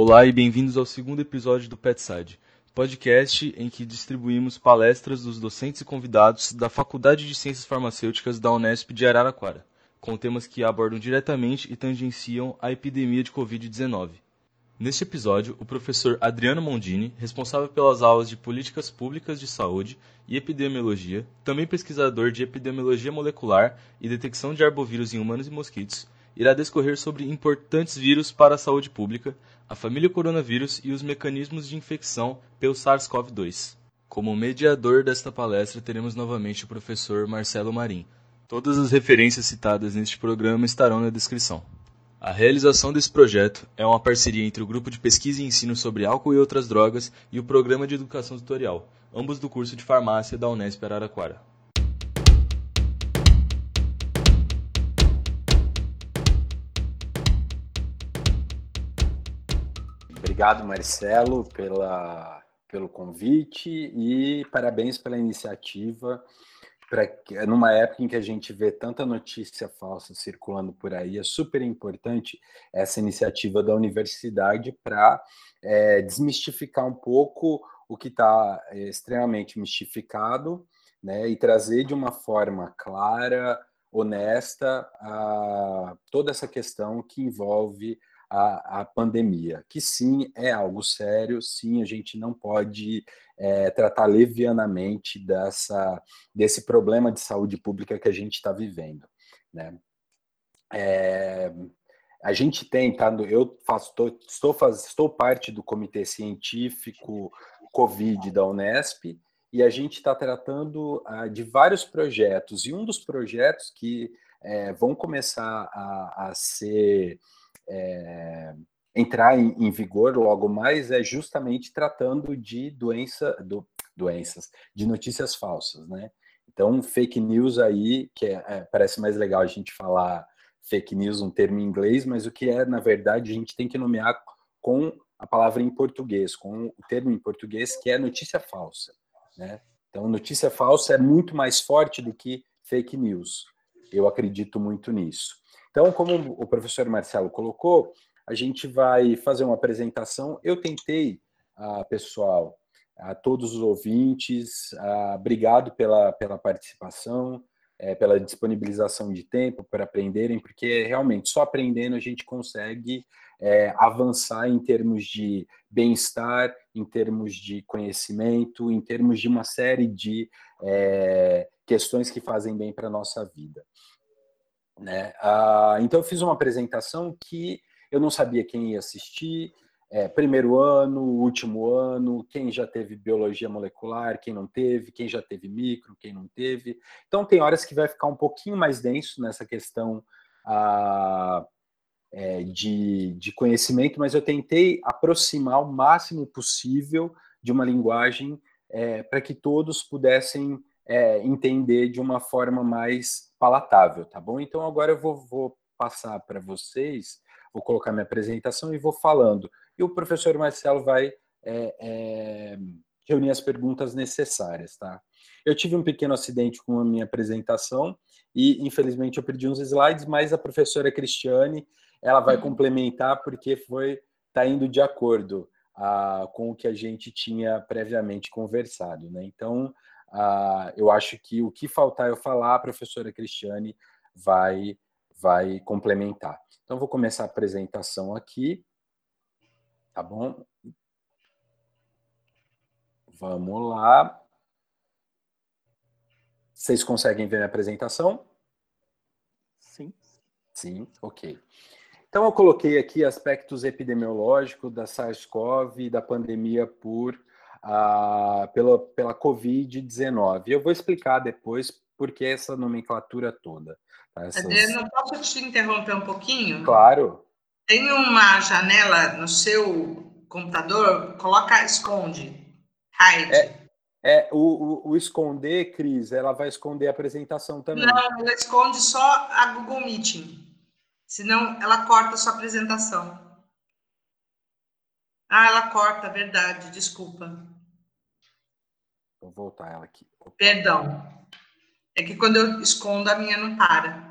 Olá e bem-vindos ao segundo episódio do PetSide, podcast em que distribuímos palestras dos docentes e convidados da Faculdade de Ciências Farmacêuticas da Unesp de Araraquara, com temas que abordam diretamente e tangenciam a epidemia de Covid-19. Neste episódio, o professor Adriano Mondini, responsável pelas aulas de Políticas Públicas de Saúde e Epidemiologia, também pesquisador de Epidemiologia Molecular e Detecção de Arbovírus em Humanos e Mosquitos, irá discorrer sobre importantes vírus para a saúde pública, a família coronavírus e os mecanismos de infecção pelo SARS-CoV-2. Como mediador desta palestra, teremos novamente o professor Marcelo Marim. Todas as referências citadas neste programa estarão na descrição. A realização desse projeto é uma parceria entre o Grupo de Pesquisa e Ensino sobre Álcool e Outras Drogas e o Programa de Educação Tutorial, ambos do curso de Farmácia da Unesp Araraquara. Obrigado, Marcelo, pela, pelo convite e parabéns pela iniciativa pra, numa época em que a gente vê tanta notícia falsa circulando por aí, é super importante essa iniciativa da universidade para é, desmistificar um pouco o que está é, extremamente mistificado né, e trazer de uma forma clara, honesta, a, toda essa questão que envolve a, a, pandemia, que sim é algo sério, sim a gente não pode é, tratar levianamente dessa, desse problema de saúde pública que a gente está vivendo. Né? É, a gente tem, tá, eu faço, tô, estou, faz, estou parte do comitê científico Covid da Unesp e a gente está tratando uh, de vários projetos e um dos projetos que é, vão começar a, a ser é, entrar em, em, vigor logo mais é justamente tratando de doença, do, doenças, de notícias falsas, né? Então, fake news aí, que é, é, parece mais legal a gente falar fake news, um termo em inglês, mas o que é, na verdade, a gente tem que nomear com a palavra em português, com o termo em português, que é notícia falsa, né? Então, notícia falsa é muito mais forte do que fake news. Eu acredito muito nisso. Então, como o professor Marcelo colocou, a gente vai fazer uma apresentação. Eu tentei, uh, pessoal, a todos os ouvintes, uh, obrigado pela, pela participação, é, pela disponibilização de tempo para aprenderem, porque realmente só aprendendo a gente consegue é, avançar em termos de bem-estar, em termos de conhecimento, em termos de uma série de é, questões que fazem bem para a nossa vida. Né? Ah, então, eu fiz uma apresentação que eu não sabia quem ia assistir, é, primeiro ano, último ano, quem já teve biologia molecular, quem não teve, quem já teve micro, quem não teve. Então, tem horas que vai ficar um pouquinho mais denso nessa questão ah, é, de, de conhecimento, mas eu tentei aproximar o máximo possível de uma linguagem é, para que todos pudessem é, entender de uma forma mais palatável, tá bom? Então agora eu vou, vou passar para vocês, vou colocar minha apresentação e vou falando. E o professor Marcelo vai é, é, reunir as perguntas necessárias, tá? Eu tive um pequeno acidente com a minha apresentação e, infelizmente, eu perdi uns slides, mas a professora Cristiane, ela vai uhum. complementar porque foi tá indo de acordo a, ah, com o que a gente tinha previamente conversado, né? Então, Uh, eu acho que o que faltar eu falar, a professora Cristiane vai, vai complementar. Então, vou começar a apresentação aqui, tá bom? Vamos lá. Vocês conseguem ver minha apresentação? Sim. Sim, ok. Então, eu coloquei aqui aspectos epidemiológicos da SARS-CoV, da pandemia por ah, pela, pela Covid-19. Eu vou explicar depois por que essa nomenclatura toda. Tá? Essas... Adriano, posso te interromper um pouquinho? Claro. Tem uma janela no seu computador, coloca esconde, hide. É, é o, o, o, esconder, Cris, ela vai esconder a apresentação também. Não, ela esconde só a Google Meeting. Senão ela corta a sua apresentação. Ah, ela corta, verdade, desculpa. Vou voltar ela aqui. Opa. Perdão. É que quando eu escondo, a minha não para.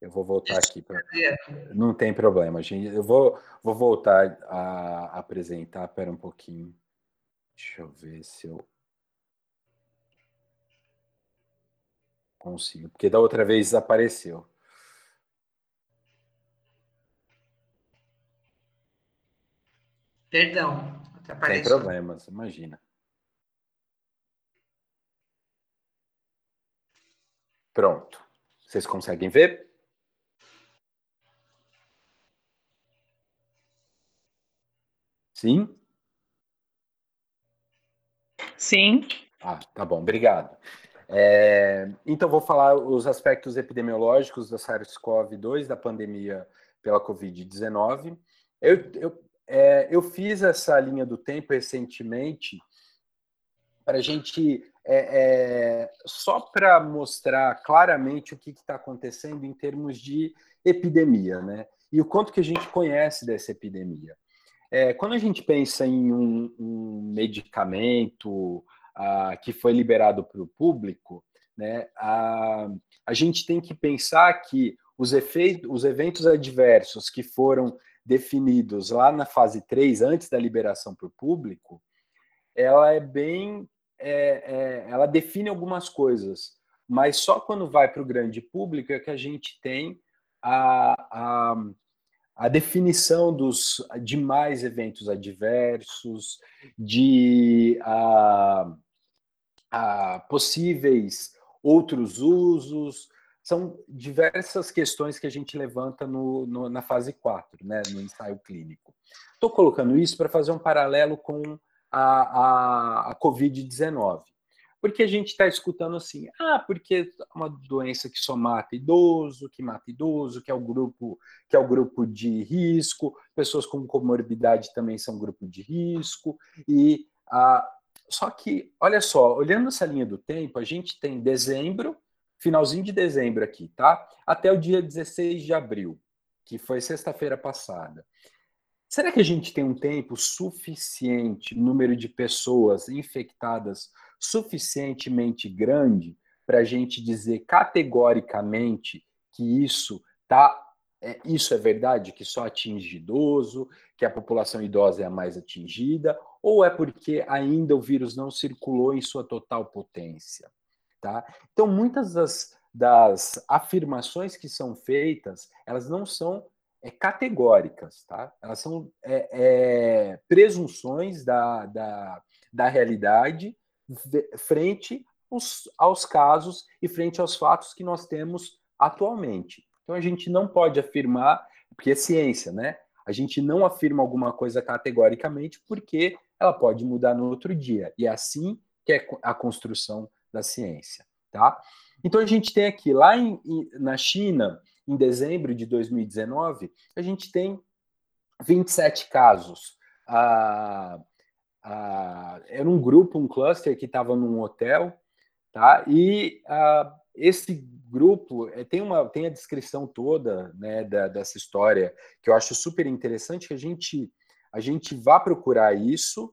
Eu vou voltar aqui. Pra... Não tem problema, gente. Eu vou, vou voltar a apresentar. Espera um pouquinho. Deixa eu ver se eu consigo. Porque da outra vez desapareceu. Perdão. Sem problemas, imagina. Pronto. Vocês conseguem ver? Sim? Sim. Ah, tá bom, obrigado. É, então, vou falar os aspectos epidemiológicos da SARS-CoV-2, da pandemia pela Covid-19. Eu, eu, é, eu fiz essa linha do tempo recentemente para a gente, é, é, só para mostrar claramente o que está acontecendo em termos de epidemia, né? E o quanto que a gente conhece dessa epidemia. É, quando a gente pensa em um, um medicamento ah, que foi liberado para o público, né, a, a gente tem que pensar que os, efeitos, os eventos adversos que foram definidos lá na fase 3, antes da liberação para o público, ela é bem. É, é, ela define algumas coisas, mas só quando vai para o grande público é que a gente tem a, a a definição dos demais eventos adversos, de a, a possíveis outros usos, são diversas questões que a gente levanta no, no, na fase 4, né, no ensaio clínico. Estou colocando isso para fazer um paralelo com a, a, a Covid-19 porque a gente está escutando assim, ah, porque é uma doença que só mata idoso, que mata idoso, que é o grupo, que é o grupo de risco, pessoas com comorbidade também são grupo de risco, e ah, só que, olha só, olhando essa linha do tempo, a gente tem dezembro, finalzinho de dezembro aqui, tá? Até o dia 16 de abril, que foi sexta-feira passada. Será que a gente tem um tempo suficiente, número de pessoas infectadas suficientemente grande para a gente dizer categoricamente que isso tá é, isso é verdade que só atinge idoso, que a população idosa é a mais atingida, ou é porque ainda o vírus não circulou em sua total potência, tá? Então muitas das, das afirmações que são feitas, elas não são é, categóricas, tá? Elas são é, é, presunções da, da, da realidade frente aos, aos casos e frente aos fatos que nós temos atualmente. Então a gente não pode afirmar, porque é ciência, né? A gente não afirma alguma coisa categoricamente porque ela pode mudar no outro dia. E é assim que é a construção da ciência, tá? Então a gente tem aqui, lá em, na China, em dezembro de 2019, a gente tem 27 casos. Ah, ah, era um grupo, um cluster que estava num hotel, tá? E ah, esse grupo é, tem uma tem a descrição toda, né, da, dessa história que eu acho super interessante que a gente a gente vá procurar isso,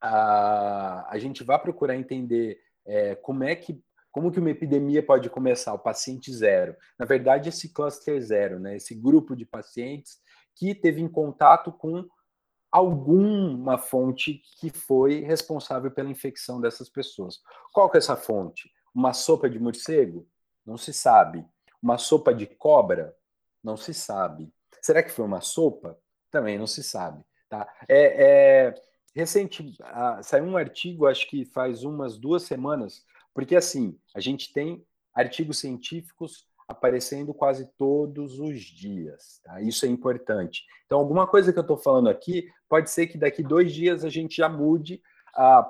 a, a gente vai procurar entender é, como é que como que uma epidemia pode começar? O paciente zero. Na verdade, esse cluster zero, né? esse grupo de pacientes que teve em contato com alguma fonte que foi responsável pela infecção dessas pessoas. Qual que é essa fonte? Uma sopa de morcego? Não se sabe. Uma sopa de cobra? Não se sabe. Será que foi uma sopa? Também não se sabe. Tá? É, é recente, saiu um artigo, acho que faz umas duas semanas, porque assim, a gente tem artigos científicos aparecendo quase todos os dias. Tá? Isso é importante. Então, alguma coisa que eu estou falando aqui, pode ser que daqui dois dias a gente já mude,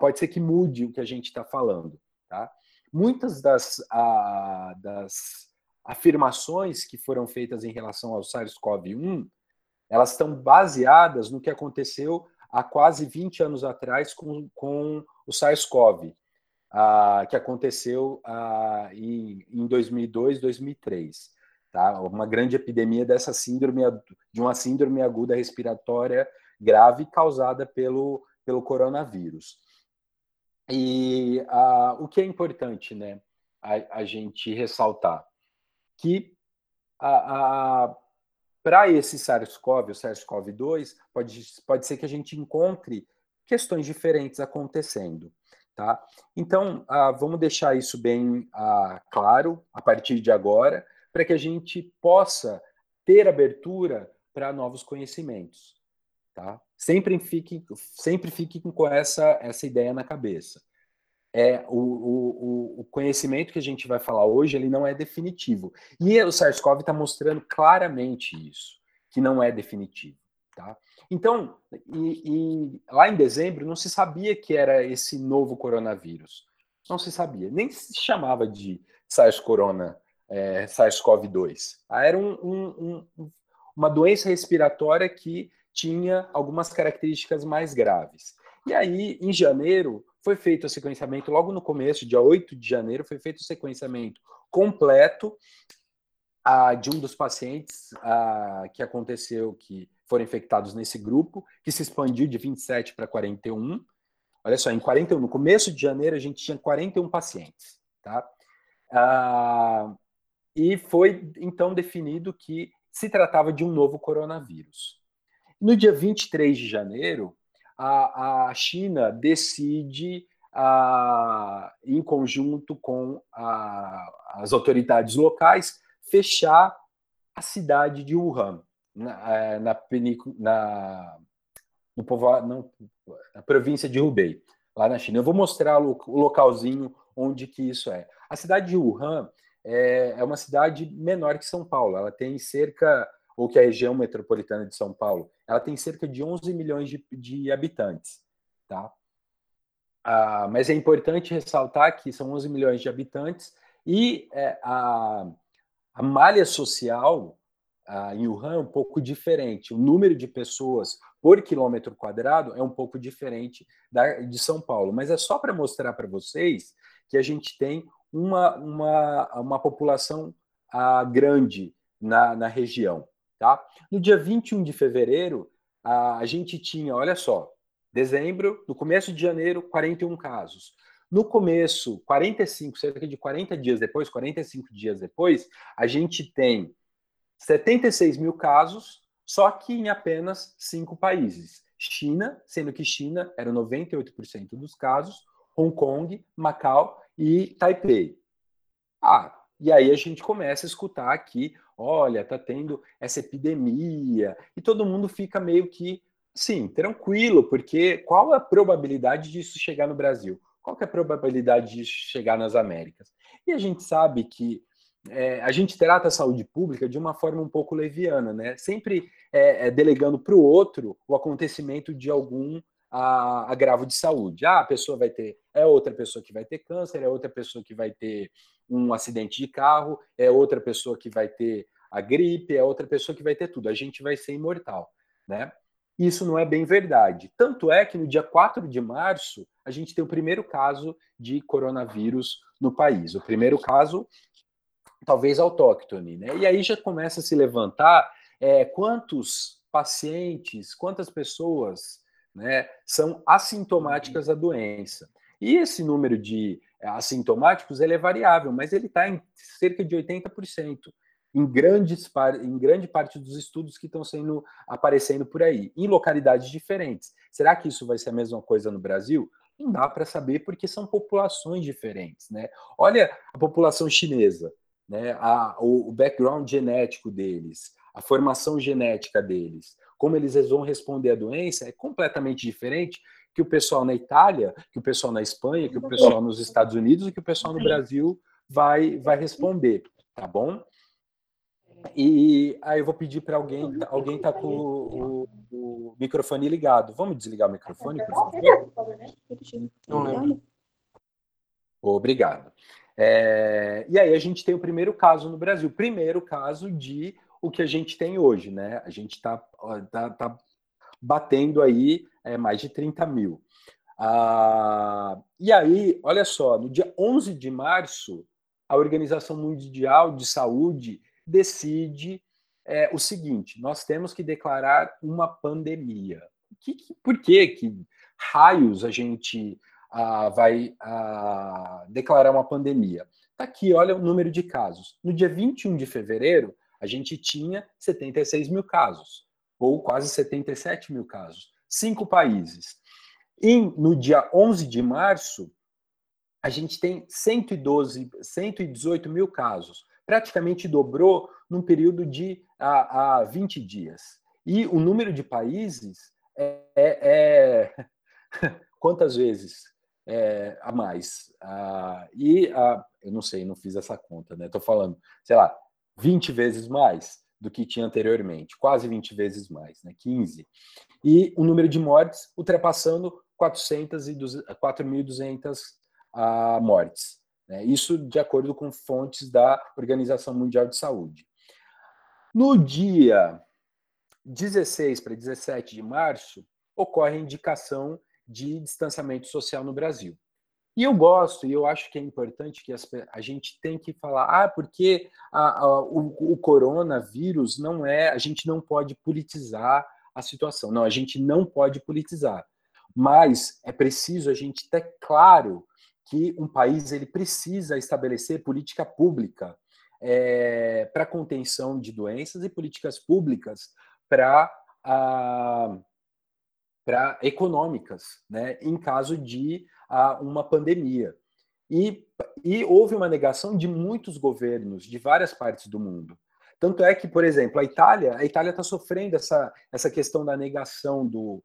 pode ser que mude o que a gente está falando. Tá? Muitas das, das afirmações que foram feitas em relação ao SARS-CoV-1, elas estão baseadas no que aconteceu há quase 20 anos atrás com, com o SARS-CoV ah, que aconteceu ah, em, em 2002, 2003. Tá? Uma grande epidemia dessa síndrome, de uma síndrome aguda respiratória grave causada pelo, pelo coronavírus. E ah, o que é importante, né, a, a gente ressaltar que para esse SARS-CoV, o SARS-CoV-2, pode, pode ser que a gente encontre questões diferentes acontecendo. Tá? Então, ah, vamos deixar isso bem ah, claro a partir de agora, para que a gente possa ter abertura para novos conhecimentos. Tá? Sempre fique, sempre fique com essa, essa ideia na cabeça. É, o, o, o conhecimento que a gente vai falar hoje ele não é definitivo. E o SARS-CoV está mostrando claramente isso, que não é definitivo. Tá? Então, e, e, lá em dezembro não se sabia que era esse novo coronavírus. Não se sabia, nem se chamava de SARS-Corona, é, SARS-CoV-2. Ah, era um, um, um, uma doença respiratória que tinha algumas características mais graves. E aí, em janeiro, foi feito o sequenciamento, logo no começo, dia 8 de janeiro, foi feito o sequenciamento completo ah, de um dos pacientes ah, que aconteceu, que foram infectados nesse grupo, que se expandiu de 27 para 41. Olha só, em 41, no começo de janeiro, a gente tinha 41 pacientes, tá? Ah, e foi então definido que se tratava de um novo coronavírus. No dia 23 de janeiro, a, a China decide, a, em conjunto com a, as autoridades locais, fechar a cidade de Wuhan na, é, na, na, no não, na província de Hubei, lá na China. Eu vou mostrar o, o localzinho onde que isso é. A cidade de Wuhan é, é uma cidade menor que São Paulo. Ela tem cerca, ou que a região metropolitana de São Paulo, ela tem cerca de 11 milhões de, de habitantes, tá? Ah, mas é importante ressaltar que são 11 milhões de habitantes e é, a, a malha social ah, em Wuhan é um pouco diferente. O número de pessoas por quilômetro quadrado é um pouco diferente da, de São Paulo. Mas é só para mostrar para vocês que a gente tem uma, uma, uma população ah, grande na, na região. Tá? No dia 21 de fevereiro, a, gente tinha, olha só, dezembro, no começo de janeiro, 41 casos. No começo, 45, cerca de 40 dias depois, 45 dias depois, a gente tem 76 mil casos, só que em apenas cinco países. China, sendo que China era 98% dos casos, Hong Kong, Macau e Taipei. Ah, e aí a gente começa a escutar aqui, olha, tá tendo essa epidemia, e todo mundo fica meio que, sim, tranquilo, porque qual é a probabilidade disso chegar no Brasil? Qual é a probabilidade disso chegar nas Américas? E a gente sabe que é, a gente trata a saúde pública de uma forma um pouco leviana, né? Sempre é, é, delegando para o outro o acontecimento de algum agravo de saúde. Ah, a pessoa vai ter, é outra pessoa que vai ter câncer, é outra pessoa que vai ter um acidente de carro, é outra pessoa que vai ter a gripe, é outra pessoa que vai ter tudo. A gente vai ser imortal, né? Isso não é bem verdade. Tanto é que no dia 4 de março, a gente tem o primeiro caso de coronavírus no país. O primeiro caso talvez autóctone, né? E aí já começa a se levantar é, quantos pacientes, quantas pessoas né, são assintomáticas da doença. E esse número de assintomáticos ele é variável, mas ele está em cerca de 80%. Em, grandes, em grande parte dos estudos que estão sendo aparecendo por aí, em localidades diferentes. Será que isso vai ser a mesma coisa no Brasil? Não dá para saber porque são populações diferentes, né? Olha a população chinesa né, a, o, o background genético deles, a formação genética deles, como eles vão responder à doença é completamente diferente que o pessoal na Itália, que o pessoal na Espanha, que o pessoal nos Estados Unidos e que o pessoal no Brasil vai, vai responder, tá bom? E aí eu vou pedir para alguém, alguém tá com o, o, microfone ligado. Vamos desligar o microfone, por favor? Obrigado. É, e aí a gente tem o primeiro caso no Brasil, primeiro caso de o que a gente tem hoje, né? A gente está tá, tá batendo aí é, mais de 30 mil. Ah, e aí, olha só, no dia 11 de março, a Organização Mundial de Saúde decide é, o seguinte: nós temos que declarar uma pandemia. Que, que, por que, que raios a gente ah, vai ah, declarar uma pandemia. Está aqui, olha o número de casos. No dia 21 de fevereiro, a gente tinha 76 mil casos, ou quase 77 mil casos. Cinco países. E no dia 11 de março, a gente tem 112, 118 mil casos. Praticamente dobrou num período de a, a 20 dias. E o número de países é, é, é quantas vezes é, a mais? Ah, e ah, eu não sei, não fiz essa conta, né? Estou falando, sei lá, 20 vezes mais do que tinha anteriormente, quase 20 vezes mais, né? 15. E o número de mortes ultrapassando 400 e 4.200 a mortes. Né? Isso de acordo com fontes da Organização Mundial de Saúde. No dia 16 para 17 de março, ocorre a indicação de distanciamento social no Brasil. E eu gosto, e eu acho que é importante que as, a gente tem que falar, ah, porque a, a, o, o coronavírus não é, a gente não pode politizar a situação. Não, a gente não pode politizar. Mas é preciso a gente ter claro que um país ele precisa estabelecer política pública é, para contenção de doenças e políticas públicas para para econômicas, né, em caso de uma pandemia. E, e houve uma negação de muitos governos de várias partes do mundo. Tanto é que, por exemplo, a Itália, a Itália está sofrendo essa, essa questão da negação do,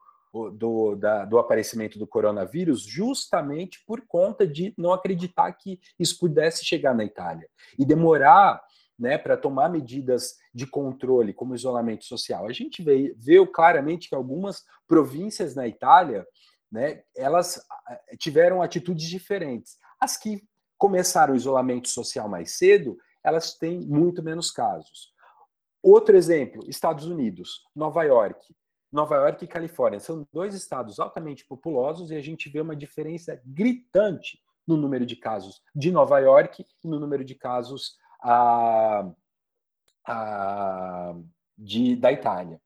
do, da, do aparecimento do coronavírus justamente por conta de não acreditar que isso pudesse chegar na Itália e demorar né, para tomar medidas de controle, como isolamento social. A gente vê, vê claramente que algumas províncias na Itália né, elas tiveram atitudes diferentes. As que começaram o isolamento social mais cedo, elas têm muito menos casos. Outro exemplo, Estados Unidos, Nova York. Nova York e Califórnia são dois estados altamente populosos e a gente vê uma diferença gritante no número de casos de Nova York e no número de casos a, a, de, da Itália,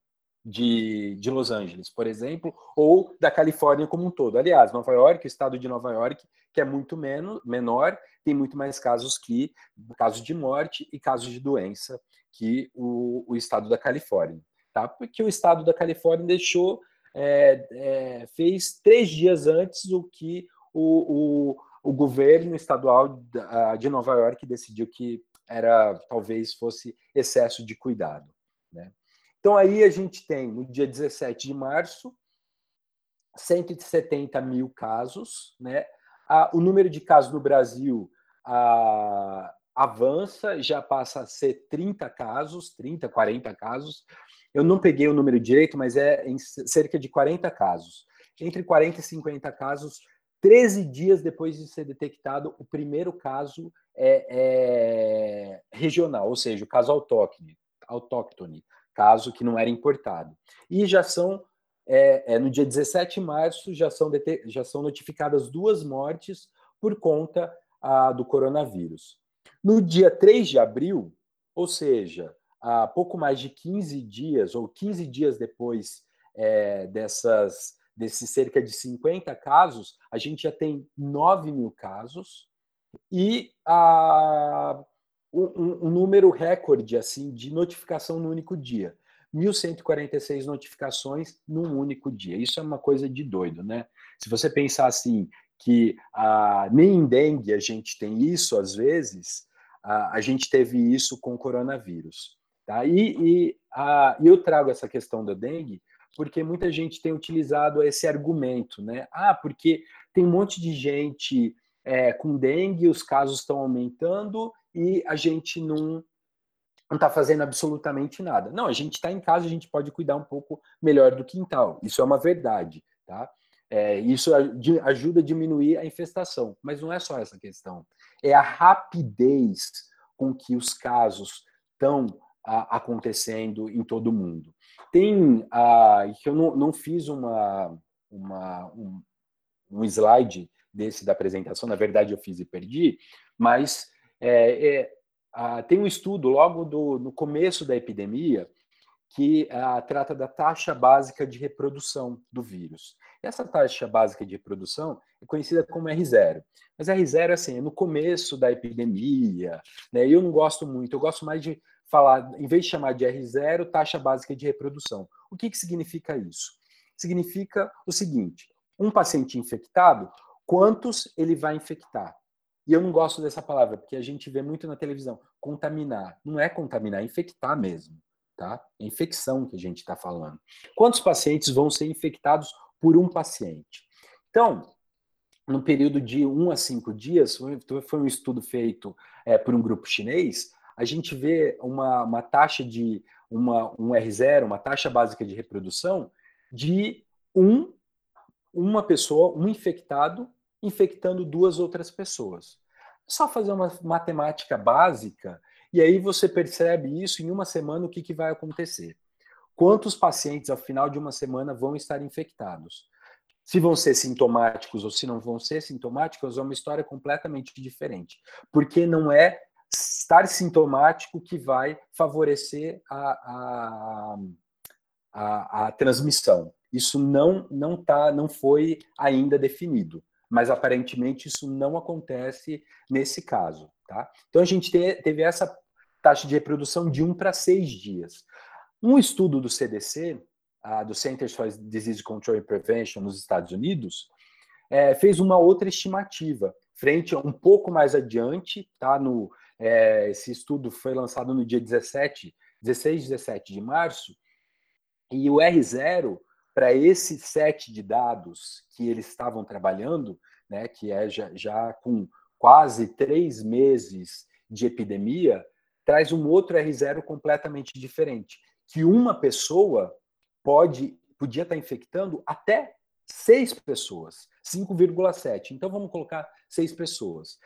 de, de Los Angeles, por exemplo, ou da Califórnia como um todo. Aliás, Nova York, o estado de Nova York, que é muito menos, menor, tem muito mais casos que casos de morte e casos de doença que o, o estado da Califórnia tá? Porque o estado da Califórnia deixou, é, é, fez três dias antes o que o, o, o governo estadual de Nova York decidiu que era talvez fosse excesso de cuidado? Então aí a gente tem no dia 17 de março 170 mil casos, né? o número de casos no Brasil avança, já passa a ser 30 casos, 30, 40 casos. Eu não peguei o número direito, mas é em cerca de 40 casos. Entre 40 e 50 casos, 13 dias depois de ser detectado, o primeiro caso é, é regional, ou seja, o caso autóctone, autóctone, caso que não era importado. E já são, é, é, no dia 17 de março, já são, já são notificadas duas mortes por conta a, do coronavírus. No dia 3 de abril, ou seja, há pouco mais de 15 dias, ou 15 dias depois é, dessas, desses cerca de 50 casos, a gente já tem 9 mil casos e a, um, um número recorde assim de notificação no único dia. 1.146 notificações num único dia. Isso é uma coisa de doido, né? Se você pensar assim, que ah, nem em dengue a gente tem isso às vezes, ah, a gente teve isso com o coronavírus. Tá? E, e a, eu trago essa questão da dengue porque muita gente tem utilizado esse argumento, né? Ah, porque tem um monte de gente é, com dengue, os casos estão aumentando e a gente não não está fazendo absolutamente nada. Não, a gente está em casa, a gente pode cuidar um pouco melhor do quintal. Isso é uma verdade, tá? É, isso ajuda a diminuir a infestação, mas não é só essa questão. É a rapidez com que os casos estão acontecendo em todo o mundo. Tem, a, eu não, não fiz uma, uma, um, um slide desse da apresentação, na verdade eu fiz e perdi, mas é, é, a, tem um estudo logo do, no começo da epidemia que a, trata da taxa básica de reprodução do vírus. Essa taxa básica de reprodução é conhecida como R0. Mas R0 assim, é no começo da epidemia, né? Eu não gosto muito, eu gosto mais de falar, em vez de chamar de R0, taxa básica de reprodução. O que, que significa isso? Significa o seguinte: um paciente infectado, quantos ele vai infectar? E eu não gosto dessa palavra, porque a gente vê muito na televisão. Contaminar. Não é contaminar, é infectar mesmo. Tá? É infecção que a gente está falando. Quantos pacientes vão ser infectados por um paciente? Então, no período de um a cinco dias, foi um estudo feito é, por um grupo chinês, a gente vê uma, uma taxa de uma, um R0, uma taxa básica de reprodução, de um, uma pessoa, um infectado, infectando duas outras pessoas. Só fazer uma matemática básica, e aí você percebe isso em uma semana o que, que vai acontecer. Quantos pacientes, ao final de uma semana, vão estar infectados? Se vão ser sintomáticos ou se não vão ser sintomáticos, é uma história completamente diferente. Porque não é estar sintomático que vai favorecer a, a, a, a transmissão. Isso não não tá, não foi ainda definido, mas aparentemente isso não acontece nesse caso, tá? Então a gente te, teve essa taxa de reprodução de 1 para 6 dias. Um estudo do CDC, do Centers for Disease Control and Prevention nos Estados Unidos, é, fez uma outra estimativa, frente a um pouco mais adiante, tá? No, é, esse estudo foi lançado no dia 17, 16 17 de março, e o R0 para esse set de dados que eles estavam trabalhando, né, que é já, já com quase três meses de epidemia, traz um outro R0 completamente diferente, que uma pessoa pode podia estar infectando até seis pessoas, 5,7. Então vamos colocar seis pessoas.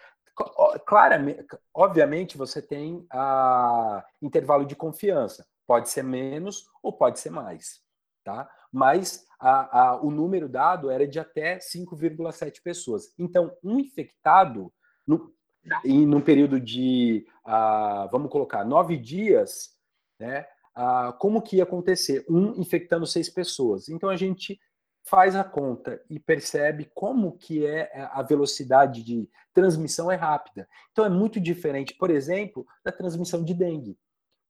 Claramente, obviamente você tem a intervalo de confiança, pode ser menos ou pode ser mais, tá? Mas a, a, o número dado era de até 5,7 pessoas. Então, um infectado, no, em num período de, uh, vamos colocar, nove dias, né, uh, como que ia acontecer? Um infectando seis pessoas. Então, a gente faz a conta e percebe como que é a velocidade de transmissão é rápida. Então, é muito diferente, por exemplo, da transmissão de dengue,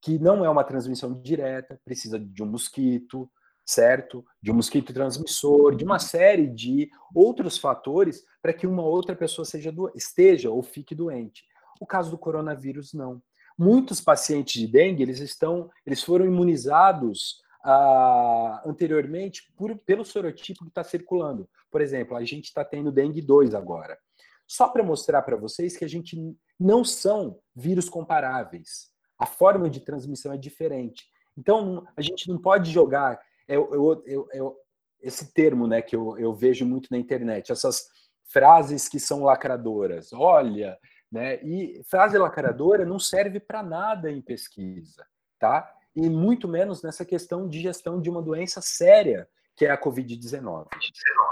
que não é uma transmissão direta, precisa de um mosquito, certo? De um mosquito transmissor, de uma série de outros fatores para que uma outra pessoa seja do... esteja ou fique doente. O caso do coronavírus não. Muitos pacientes de dengue eles estão, eles foram imunizados ah, anteriormente por, pelo sorotipo que está circulando. Por exemplo, a gente está tendo dengue 2 agora. Só para mostrar para vocês que a gente não são vírus comparáveis. A forma de transmissão é diferente. Então, a gente não pode jogar eu, eu, eu, eu, esse termo né, que eu, eu vejo muito na internet, essas frases que são lacradoras. Olha, né? E frase lacradora não serve para nada em pesquisa, tá? E muito menos nessa questão de gestão de uma doença séria, que é a Covid-19,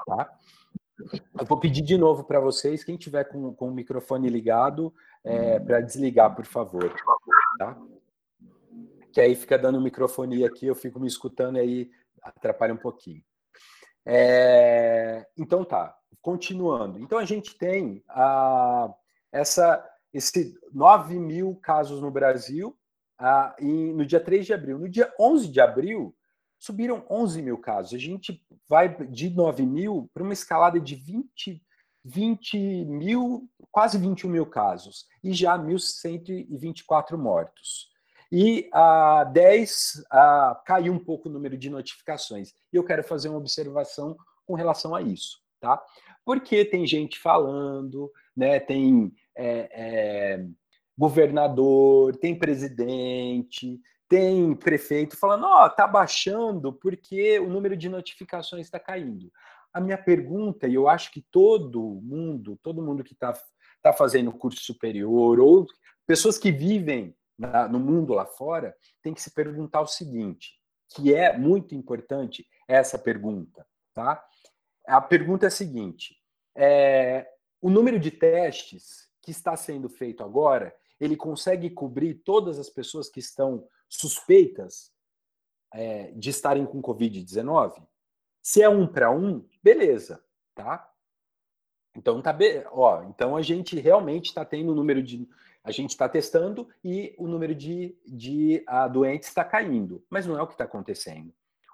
tá? Eu vou pedir de novo para vocês, quem tiver com, com o microfone ligado, é, para desligar, por favor, tá? Que aí fica dando microfonia aqui, eu fico me escutando aí atrapalha um pouquinho. É, então tá, continuando. Então a gente tem a, essa, esse 9 mil casos no Brasil a, e no dia 3 de abril. No dia 11 de abril, subiram 11 mil casos. A gente vai de 9 mil para uma escalada de 20, 20 mil, quase 21 mil casos, e já 1.124 mortos e a 10 a, caiu um pouco o número de notificações. E eu quero fazer uma observação com relação a isso, tá? Porque tem gente falando, né? Tem é, é, governador, tem presidente, tem prefeito falando, ó, oh, tá baixando porque o número de notificações está caindo. A minha pergunta, e eu acho que todo mundo, todo mundo que está tá fazendo curso superior, ou pessoas que vivem na, no mundo lá fora, tem que se perguntar o seguinte, que é muito importante essa pergunta, tá? A pergunta é a seguinte: é, o número de testes que está sendo feito agora, ele consegue cobrir todas as pessoas que estão suspeitas é, de estarem com Covid-19? Se é um para um, beleza, tá? Então tá ó, então a gente realmente está tendo o número de a gente está testando e o número de, de uh, doentes está caindo, mas não é o que está acontecendo.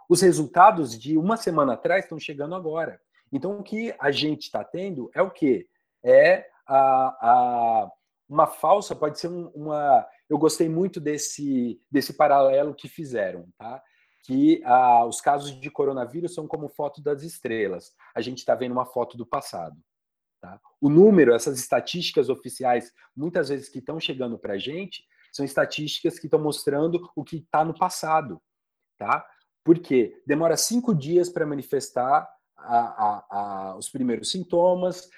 Os resultados de uma semana atrás estão chegando agora. Então o que a gente está tendo é o quê? É a, a, uma falsa, pode ser um, uma. Eu gostei muito desse, desse paralelo que fizeram, tá? que ah, os casos de coronavírus são como foto das estrelas. A gente está vendo uma foto do passado. Tá? O número, essas estatísticas oficiais, muitas vezes que estão chegando para a gente, são estatísticas que estão mostrando o que está no passado. Tá? Por quê? Demora cinco dias para manifestar a, a, a, os primeiros sintomas,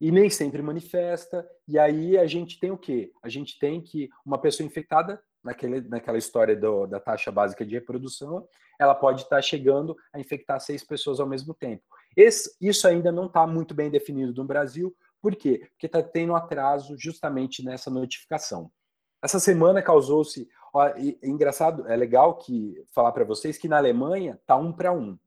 e nem sempre manifesta. E aí a gente tem o quê? A gente tem que uma pessoa infectada naquele, naquela história do, da taxa básica de reprodução, ela pode estar chegando a infectar seis pessoas ao mesmo tempo. Esse, isso ainda não está muito bem definido no Brasil, por quê? Porque está tendo atraso justamente nessa notificação. Essa semana causou-se. É engraçado, é legal que falar para vocês que na Alemanha está um para um,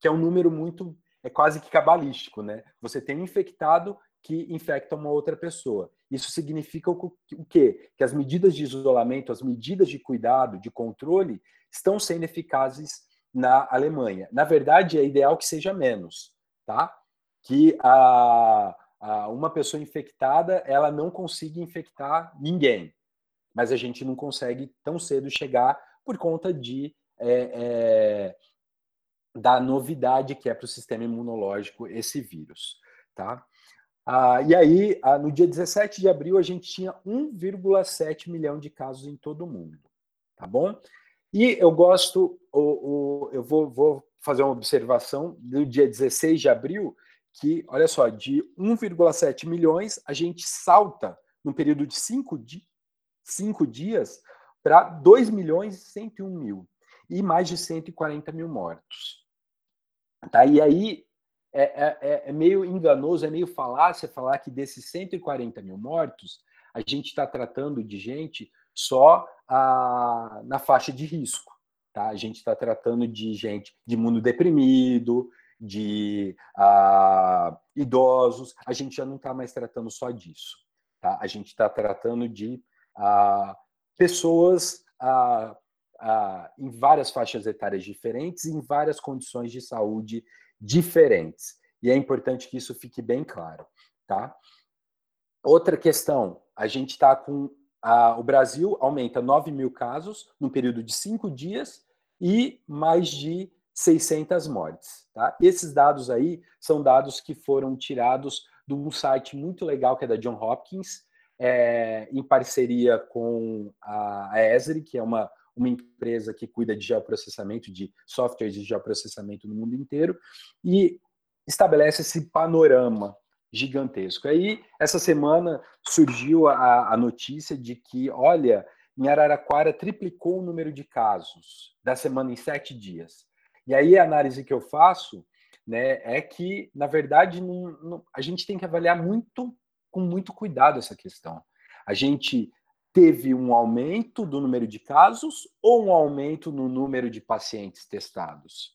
que é um número muito. é quase que cabalístico, né? Você tem um infectado que infecta uma outra pessoa. Isso significa o, quê? Que as medidas de isolamento, as medidas de cuidado, de controle, estão sendo eficazes na Alemanha. Na verdade, é ideal que seja menos, tá? Que a, a, uma pessoa infectada ela não consiga infectar ninguém, mas a gente não consegue tão cedo chegar por conta de é, é, da novidade que é para o sistema imunológico esse vírus, tá? Ah, e aí, ah, no dia 17 de abril, a gente tinha 1,7 milhão de casos em todo o mundo. Tá bom? E eu gosto, o, o, eu vou, vou fazer uma observação do dia 16 de abril, que, olha só, de 1,7 milhões, a gente salta no período de cinco, di dias para 2 milhões e 101 mil e mais de 140 mil mortos. Tá? E aí, é, é, é, é, meio enganoso, é meio falácia falar que desses 140 mil mortos, a gente está tratando de gente só a, na faixa de risco. Tá? A gente está tratando de gente de imunodeprimido, de a, idosos, a gente já não está mais tratando só disso. Tá? A gente está tratando de a, pessoas em várias faixas etárias diferentes, em várias condições de saúde diferentes. E é importante que isso fique bem claro, tá? Outra questão, a gente está com o Brasil aumenta 9 mil casos no período de cinco dias e mais de 600 mortes. Tá? Esses dados aí são dados que foram tirados de um site muito legal que é da John Hopkins, é, em parceria com a, a Esri, que é uma, uma empresa que cuida de geoprocessamento, de softwares de geoprocessamento no mundo inteiro, e estabelece esse panorama gigantesco. Aí, essa semana, surgiu a, a notícia de que, olha, em Araraquara triplicou o número de casos da semana em sete dias. E aí a análise que eu faço né, é que, na verdade, não, não, a gente tem que avaliar muito, com muito cuidado essa questão. A gente teve um aumento do número de casos ou um aumento no número de pacientes testados?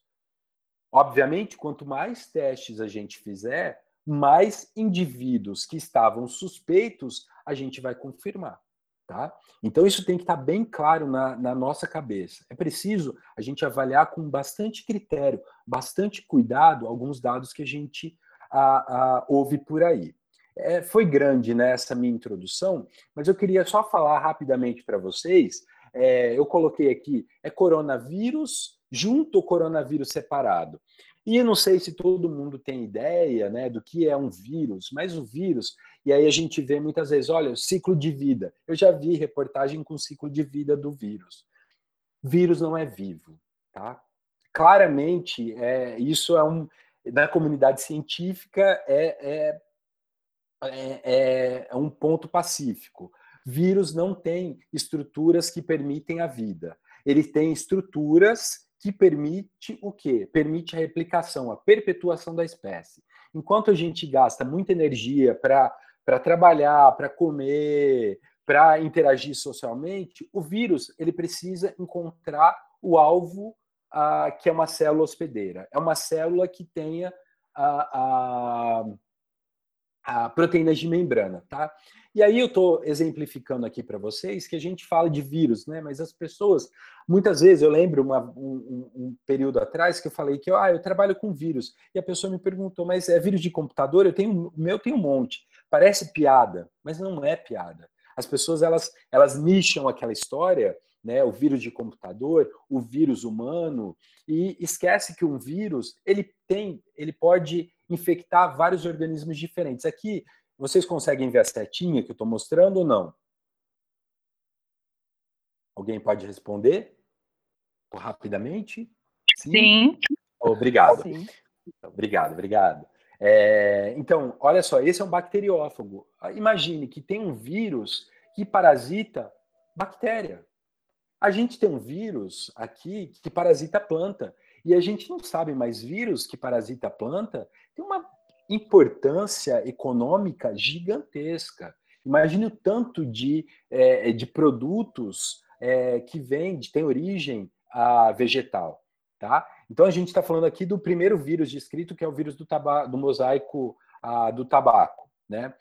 Obviamente, quanto mais testes a gente fizer, mais indivíduos que estavam suspeitos a gente vai confirmar. Tá? Então, isso tem que estar bem claro na, na, nossa cabeça. É preciso a gente avaliar com bastante critério, bastante cuidado, alguns dados que a gente a, a, ouve por aí. É, foi grande né, essa minha introdução, mas eu queria só falar rapidamente para vocês. É, eu coloquei aqui: é coronavírus junto ou coronavírus separado? E não sei se todo mundo tem ideia né, do que é um vírus, mas o vírus, e aí a gente vê muitas vezes, olha, o ciclo de vida. Eu já vi reportagem com ciclo de vida do vírus. Vírus não é vivo, tá? Claramente, é, isso é um. Na comunidade científica, é é, é, é um ponto pacífico. Vírus não tem estruturas que permitem a vida. Ele tem estruturas que permite o quê? Permite a replicação, a perpetuação da espécie. Enquanto a gente gasta muita energia para trabalhar, para comer, para interagir socialmente, o vírus ele precisa encontrar o alvo ah, que é uma célula hospedeira. É uma célula que tenha a, a, a proteínas de membrana, tá? E aí eu estou exemplificando aqui para vocês que a gente fala de vírus, né? Mas as pessoas, muitas vezes, eu lembro uma, um, um, período atrás que eu falei que ah, eu trabalho com vírus. E a pessoa me perguntou, mas é vírus de computador? Eu tenho, meu tem um monte. Parece piada, mas não é piada. As pessoas, elas, elas nicham aquela história, né? O vírus de computador, o vírus humano, e esquece que um vírus, ele tem, ele pode infectar vários organismos diferentes. Aqui, vocês conseguem ver a setinha que eu estou mostrando ou não? Alguém pode responder? Rapidamente? Sim. Sim. Obrigado. Sim. Obrigado, obrigado. É, então, olha só, esse é um bacteriófago. Imagine que tem um vírus que parasita bactéria. A gente tem um vírus aqui que parasita a planta. E a gente não sabe, mas vírus que parasita a planta tem uma importância econômica gigantesca. Imagine o tanto de, é, de produtos é, que de, tem origem a vegetal. Tá? Então a gente está falando aqui do primeiro vírus descrito, que é o vírus do, taba do mosaico a, do tabaco. Né?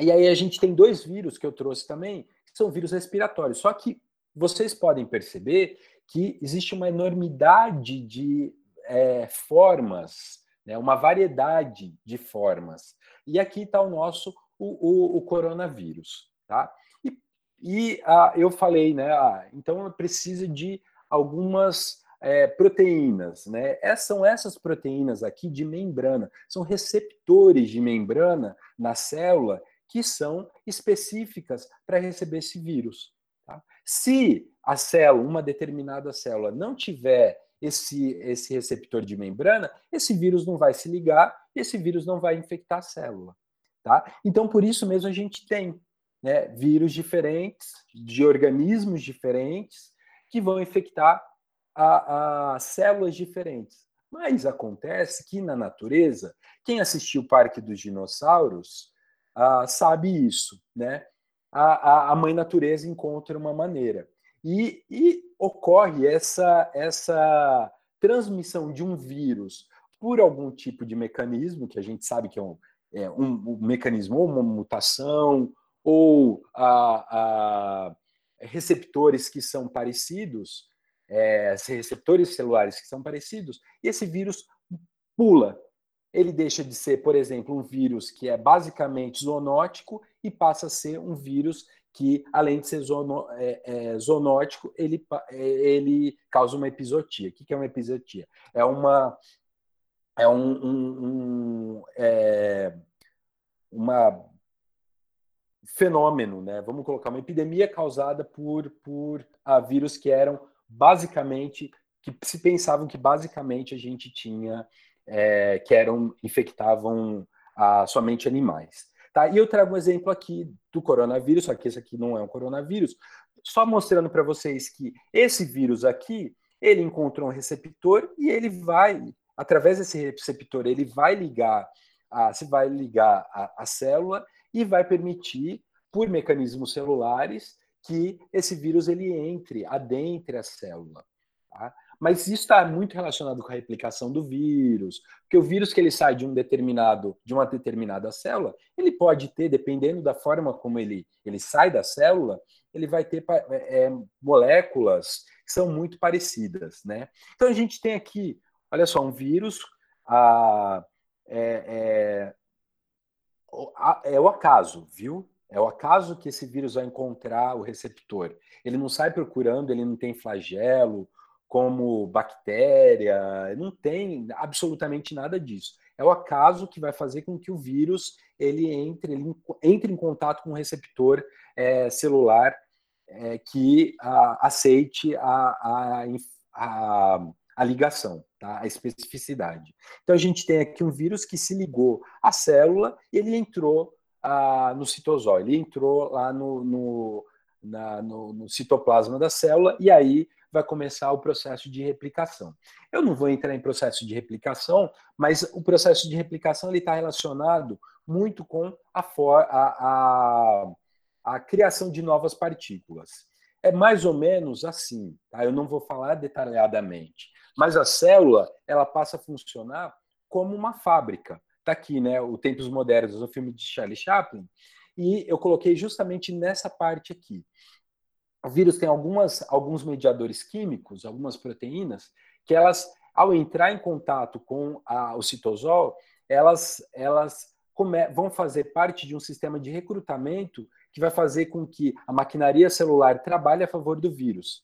E aí a gente tem dois vírus que eu trouxe também, que são vírus respiratórios. Só que vocês podem perceber que existe uma enormidade de é, formas né? uma variedade de formas. E aqui está o nosso o, o, o, coronavírus. Tá? E, e ah, eu falei, né? Ah, então precisa de algumas é, proteínas. Né? Essas, é, são essas proteínas aqui de membrana, são receptores de membrana na célula que são específicas para receber esse vírus. Tá? Se a célula, uma determinada célula, não tiver esse, esse receptor de membrana, esse vírus não vai se ligar esse vírus não vai infectar a célula. Tá? Então, por isso mesmo, a gente tem né, vírus diferentes, de organismos diferentes, que vão infectar a, a células diferentes. Mas acontece que na natureza, quem assistiu o Parque dos Dinossauros ah, sabe isso, né? A, a, a mãe natureza encontra uma maneira. E, e ocorre essa, essa transmissão de um vírus por algum tipo de mecanismo, que a gente sabe que é um, é um, um mecanismo ou uma mutação, ou a, a receptores que são parecidos, é, receptores celulares que são parecidos, e esse vírus pula. Ele deixa de ser, por exemplo, um vírus que é basicamente zoonótico e passa a ser um vírus que, além de ser zono, é, é, zoonótico, ele, é, ele causa uma episotia. O que é uma episotia? É uma é um, um, um é, uma fenômeno, né? Vamos colocar uma epidemia causada por por a vírus que eram basicamente que se pensavam que basicamente a gente tinha é, que eram infectavam somente animais. Tá? E eu trago um exemplo aqui do coronavírus, só que esse aqui não é um coronavírus, só mostrando para vocês que esse vírus aqui, ele encontrou um receptor e ele vai, através desse receptor, ele vai ligar, a, se vai ligar a, a célula e vai permitir, por mecanismos celulares, que esse vírus ele entre, adentre a célula. Tá? Mas isso está muito relacionado com a replicação do vírus, porque o vírus que ele sai de um determinado, de uma determinada célula, ele pode ter, dependendo da forma como ele, ele sai da célula, ele vai ter é, é, moléculas que são muito parecidas, né? Então a gente tem aqui, olha só, um vírus, a, é, é, é o acaso, viu? É o acaso que esse vírus vai encontrar o receptor. Ele não sai procurando, ele não tem flagelo, como bactéria, não tem absolutamente nada disso. É o acaso que vai fazer com que o vírus ele entre, ele entre em contato com um receptor é, celular é, que a, aceite a, a, a, ligação, tá? a especificidade. Então a gente tem aqui um vírus que se ligou à célula e ele entrou no citosol, ele entrou lá no, no, na, no, no citoplasma da célula e aí vai começar o processo de replicação. Eu não vou entrar em processo de replicação, mas o processo de replicação está relacionado muito com a, for, a, a, a, criação de novas partículas. É mais ou menos assim, tá? eu não vou falar detalhadamente, mas a célula ela passa a funcionar como uma fábrica. Está aqui, né? O Tempos Modernos, o filme de Charlie Chaplin, e eu coloquei justamente nessa parte aqui. O vírus tem algumas, alguns mediadores químicos, algumas proteínas, que elas, ao entrar em contato com a, o citosol, elas, elas come, vão fazer parte de um sistema de recrutamento que vai fazer com que a maquinaria celular trabalhe a favor do vírus.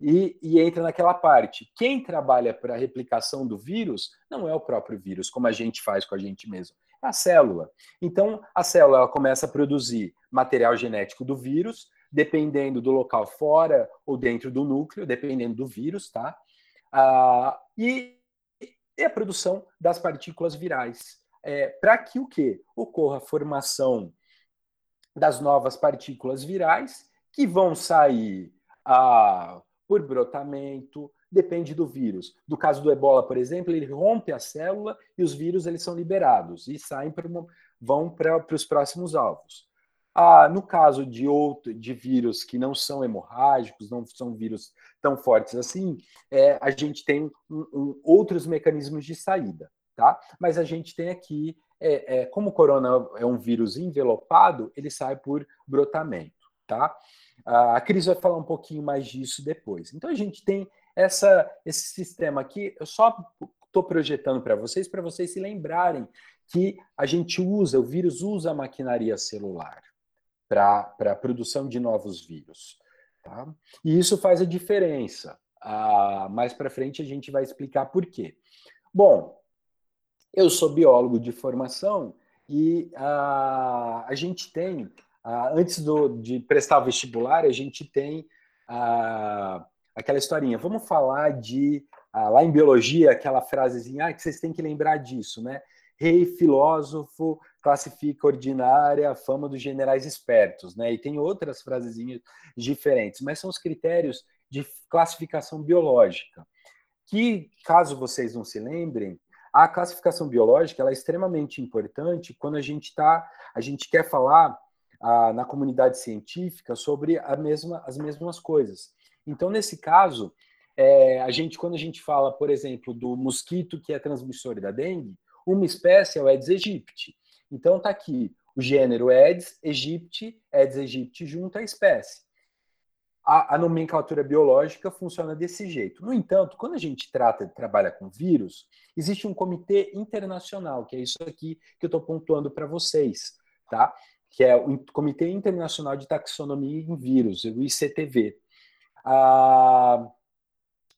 E, e, entra naquela parte. Quem trabalha para a replicação do vírus não é o próprio vírus, como a gente faz com a gente mesmo, é a célula. Então, a célula começa a produzir material genético do vírus, dependendo do local fora ou dentro do núcleo, dependendo do vírus, tá? Ah, e, e, a produção das partículas virais. É, para que o quê? Ocorra a formação das novas partículas virais que vão sair ah, por brotamento, depende do vírus. No caso do ebola, por exemplo, ele rompe a célula e os vírus eles são liberados e saem para vão para os próximos alvos. Ah, no caso de outro de vírus que não são hemorrágicos, não são vírus tão fortes assim, é, a gente tem um, um, outros mecanismos de saída, tá? Mas a gente tem aqui, é, é, como o corona é um vírus envelopado, ele sai por brotamento, tá? Ah, a Cris vai falar um pouquinho mais disso depois. Então a gente tem essa, esse sistema aqui, eu só estou projetando para vocês, para vocês se lembrarem que a gente usa, o vírus usa a maquinaria celular para a produção de novos vírus. Tá? E isso faz a diferença. Ah, mais para frente a gente vai explicar por quê. Bom, eu sou biólogo de formação e ah, a gente tem, ah, antes do, de prestar o vestibular, a gente tem ah, aquela historinha. Vamos falar de, ah, lá em biologia, aquela frasezinha, ah, que vocês têm que lembrar disso, né? Rei filósofo classifica ordinária a fama dos generais espertos, né? E tem outras frasezinhas diferentes, mas são os critérios de classificação biológica. Que, caso vocês não se lembrem, a classificação biológica é extremamente importante quando a gente tá, a gente quer falar ah, na comunidade científica sobre a mesma, as mesmas coisas. Então, nesse caso, é, a gente, quando a gente fala, por exemplo, do mosquito que é transmissor da dengue, uma espécie é o Aedes aegypti. Então, está aqui o gênero Aedes aegypti, Aedes aegypti junto à espécie. A, a, nomenclatura biológica funciona desse jeito. No entanto, quando a gente trata, trabalha com vírus, existe um comitê internacional, que é isso aqui que eu estou pontuando para vocês, tá? Que é o Comitê Internacional de Taxonomia em Vírus, o ICTV. Ah,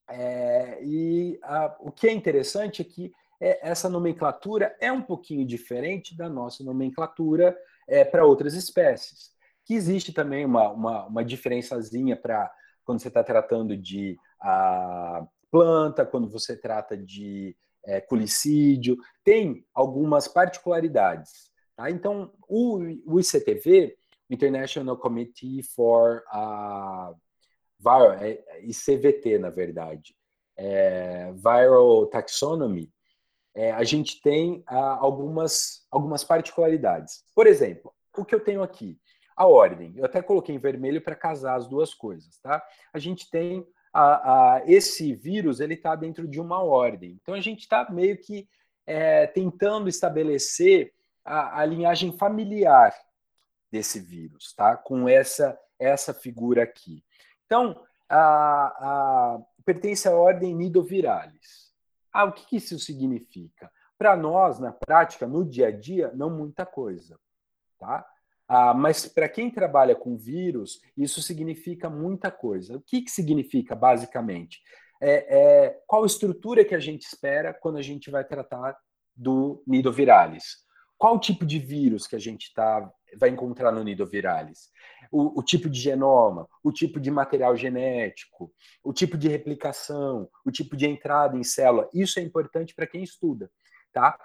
é, e ah, o que é interessante é que é, essa nomenclatura é um pouquinho diferente da nossa nomenclatura é, para outras espécies. Que existe também uma, uma, uma diferençazinha para quando você está tratando de ah, planta, quando você trata de é, culicídio, tem algumas particularidades. Tá? Então, o, o ICTV, International Committee for uh, viral, é, ICVT, na verdade, é, Viral Taxonomy, é, a gente tem ah, algumas, algumas particularidades. Por exemplo, o que eu tenho aqui? A ordem. Eu até coloquei em vermelho para casar as duas coisas, tá? A gente tem esse vírus, ele está dentro de uma ordem. Então, a gente está meio que é, tentando estabelecer a, a linhagem familiar desse vírus, tá? Com essa, essa figura aqui. Então, a, a, pertence à ordem Nidoviralis. Ah, o que, isso significa? Para nós, na prática, no dia a dia, não muita coisa, tá? Ah, mas para quem trabalha com vírus, isso significa muita coisa. O que, que significa, basicamente? É, é, qual estrutura que a gente espera quando a gente vai tratar do nidoviralis? Qual tipo de vírus que a gente tá, vai encontrar no nidoviralis? O, o tipo de genoma, o tipo de material genético, o tipo de replicação, o tipo de entrada em célula. Isso é importante para quem estuda, tá?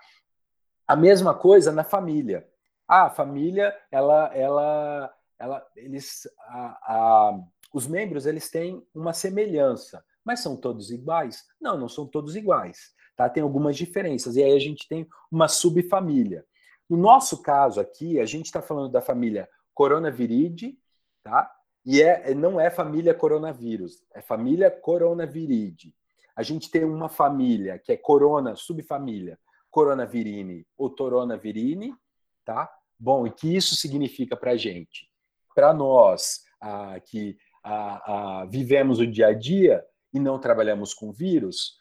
A mesma coisa na família. Ah, a família, ela, ela, ela, eles, a, a, os membros, eles têm uma semelhança, mas são todos iguais? Não, não são todos iguais, tá? Tem algumas diferenças. E aí a gente tem uma subfamília. No nosso caso aqui, a gente está falando da família Coronaviridae, tá? E é, não é família coronavírus, é família Coronaviridae. A gente tem uma família que é corona, subfamília, coronavirine ou toronavirine, tá? Bom, e que isso significa para a gente? Para nós ah, que ah, ah, vivemos o dia a dia e não trabalhamos com vírus,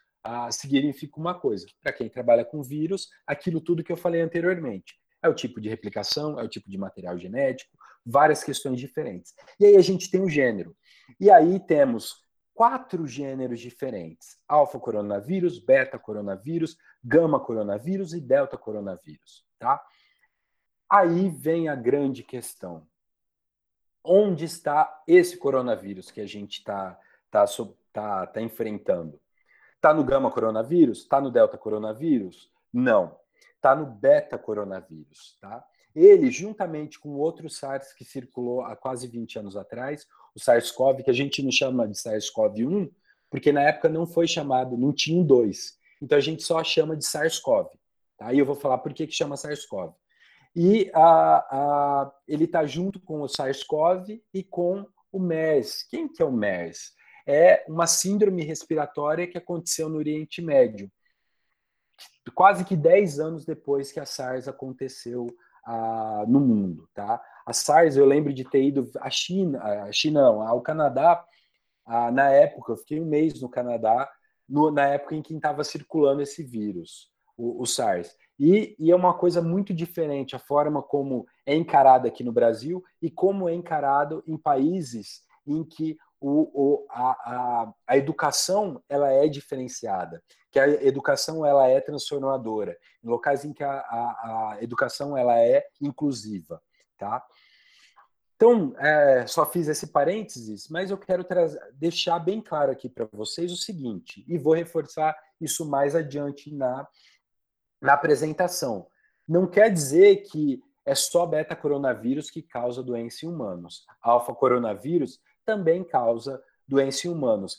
significa uma coisa. Para quem trabalha com vírus, aquilo tudo que eu falei anteriormente. É o tipo de replicação, é o tipo de material genético, várias questões diferentes. E aí a gente tem o gênero. E aí temos quatro gêneros diferentes: alfa coronavírus, beta coronavírus, gama coronavírus e delta coronavírus, tá? Aí vem a grande questão. Onde está esse coronavírus que a gente está tá, tá, tá enfrentando? Está no gama coronavírus? Está no delta coronavírus? Não. Está no beta coronavírus, tá? Ele, juntamente com outro SARS que circulou há quase 20 anos atrás, o SARS-CoV, que a gente não chama de SARS-CoV-1, porque na época não foi chamado, não tinha um 2. Então a gente só chama de SARS-CoV. Tá? Eu vou falar por que, que chama SARS-CoV. E a, ele está junto com o SARS-CoV e com o MERS. Quem que é o MERS? É uma síndrome respiratória que aconteceu no Oriente Médio, quase que 10 anos depois que a SARS aconteceu uh, no mundo. Tá? A SARS, eu lembro de ter ido à China, à China não, ao Canadá, uh, na época, eu fiquei um mês no Canadá, no, na época em que estava circulando esse vírus, o, o SARS. E, e, é uma coisa muito diferente a forma como é encarado aqui no Brasil e como é encarado em países em que o, o, a, a, a, educação ela é diferenciada, que a educação ela é transformadora, em locais em que a, a, a educação ela é inclusiva, tá? Então, é, só fiz esse parênteses, mas eu quero deixar bem claro aqui para vocês o seguinte, e vou reforçar isso mais adiante na na apresentação. Não quer dizer que é só beta-coronavírus que causa doença em humanos. Alfa-coronavírus também causa doença em humanos.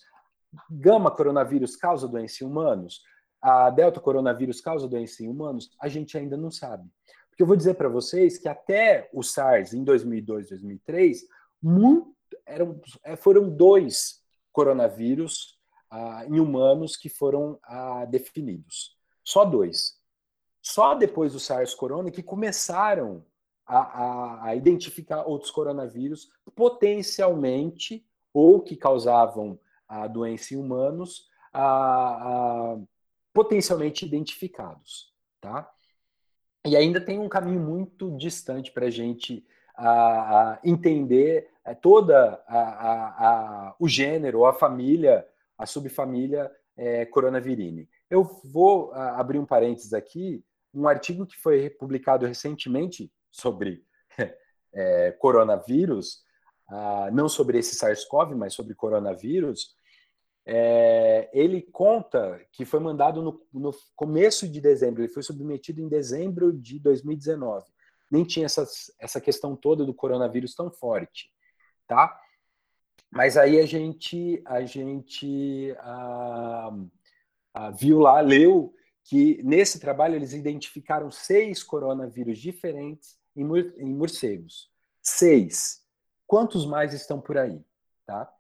Gama-coronavírus causa doença em humanos? A delta-coronavírus causa doença em humanos? A gente ainda não sabe. Porque eu vou dizer para vocês que até o SARS, em 2002, 2003, muito, eram, é, foram dois coronavírus ah, em humanos que foram ah, definidos. Só dois. Só depois do SARS-Corona que começaram a, a, a, identificar outros coronavírus potencialmente ou que causavam a doença em humanos a, potencialmente identificados, tá? E ainda tem um caminho muito distante para a gente entender é, toda o gênero, a família, a subfamília é, coronavirine. Eu vou abrir um parênteses aqui um artigo que foi publicado recentemente sobre é, coronavírus, uh, não sobre esse SARS-CoV, mas sobre coronavírus, é, ele conta que foi mandado no, no, começo de dezembro, ele foi submetido em dezembro de 2019. Nem tinha essa, essa questão toda do coronavírus tão forte, tá? Mas aí a gente, a gente ah, ah, viu lá, leu que nesse trabalho eles identificaram seis coronavírus diferentes em, em morcegos. Seis. Quantos mais estão por aí? Tá?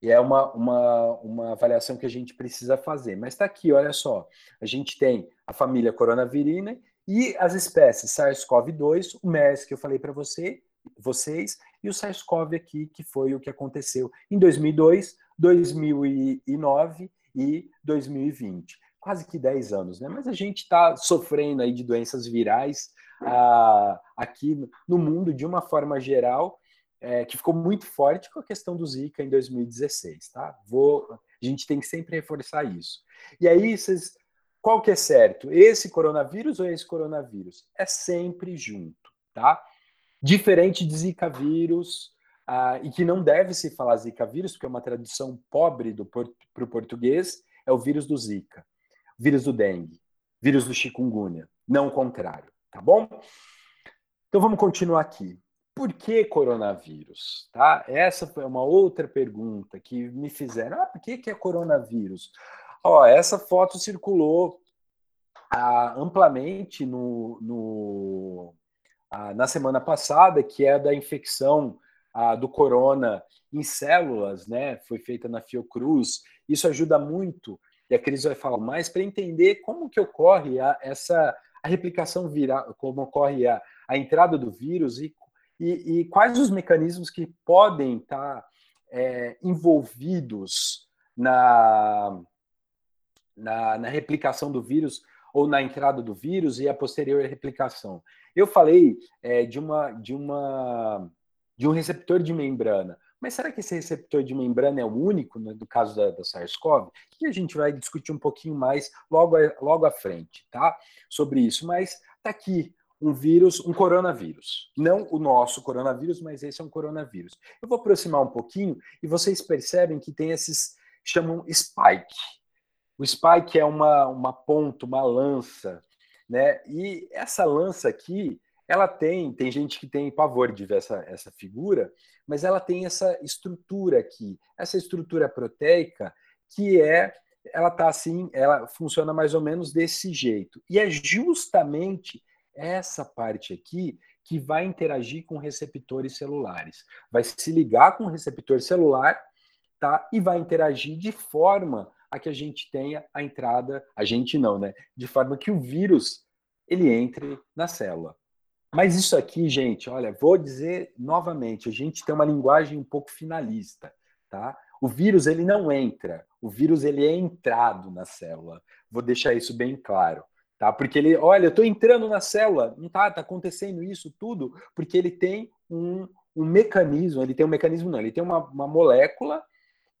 E é uma, uma, uma avaliação que a gente precisa fazer. Mas está aqui, olha só. A gente tem a família coronavirina e as espécies SARS-CoV-2, o MERS que eu falei para você, vocês, e o SARS-CoV aqui, que foi o que aconteceu em 2002, 2009 e 2020 quase que 10 anos, né? Mas a gente está sofrendo aí de doenças virais ah, aqui no mundo de uma forma geral, é, que ficou muito forte com a questão do Zika em 2016, tá? Vou, a gente tem que sempre reforçar isso. E aí, vocês, qual que é certo? Esse coronavírus ou esse coronavírus? É sempre junto, tá? Diferente de Zika vírus, ah, e que não deve se falar Zika vírus, porque é uma tradução pobre para o português, é o vírus do Zika vírus do dengue, vírus do chikungunya, não o contrário, tá bom? Então vamos continuar aqui. Por que coronavírus? Tá? Essa foi uma outra pergunta que me fizeram. Ah, por que, que é coronavírus? Ó, essa foto circulou ah, amplamente no, no ah, na semana passada, que é da infecção ah, do corona em células, né? Foi feita na Fiocruz. Isso ajuda muito e a Cris vai falar mais, para entender como que ocorre a, essa a replicação viral, como ocorre a, a entrada do vírus e, e, e, quais os mecanismos que podem estar é, envolvidos na, na, na replicação do vírus ou na entrada do vírus e a posterior replicação. Eu falei é, de uma de uma de um receptor de membrana, mas será que esse receptor de membrana é o único no né, caso da, da SARS-CoV? Que a gente vai discutir um pouquinho mais logo logo à frente, tá? Sobre isso. Mas tá aqui um vírus, um coronavírus. Não o nosso coronavírus, mas esse é um coronavírus. Eu vou aproximar um pouquinho e vocês percebem que tem esses chamam spike. O spike é uma, uma ponta, uma lança, né? E essa lança aqui, ela tem, tem gente que tem pavor de ver essa, essa figura, mas ela tem essa estrutura aqui, essa estrutura proteica que é, ela tá assim, ela funciona mais ou menos desse jeito. E é justamente essa parte aqui que vai interagir com receptores celulares. Vai se ligar com o receptor celular, tá? E vai interagir de forma a que a gente tenha a entrada, a gente não, né? De forma que o vírus ele entre na célula. Mas isso aqui, gente, olha, vou dizer novamente, a gente tem uma linguagem um pouco finalista, tá? O vírus ele não entra, o vírus ele é entrado na célula. Vou deixar isso bem claro, tá? Porque ele, olha, eu estou entrando na célula, não tá, tá acontecendo isso tudo, porque ele tem um, um mecanismo, ele tem um mecanismo não, ele tem uma, uma molécula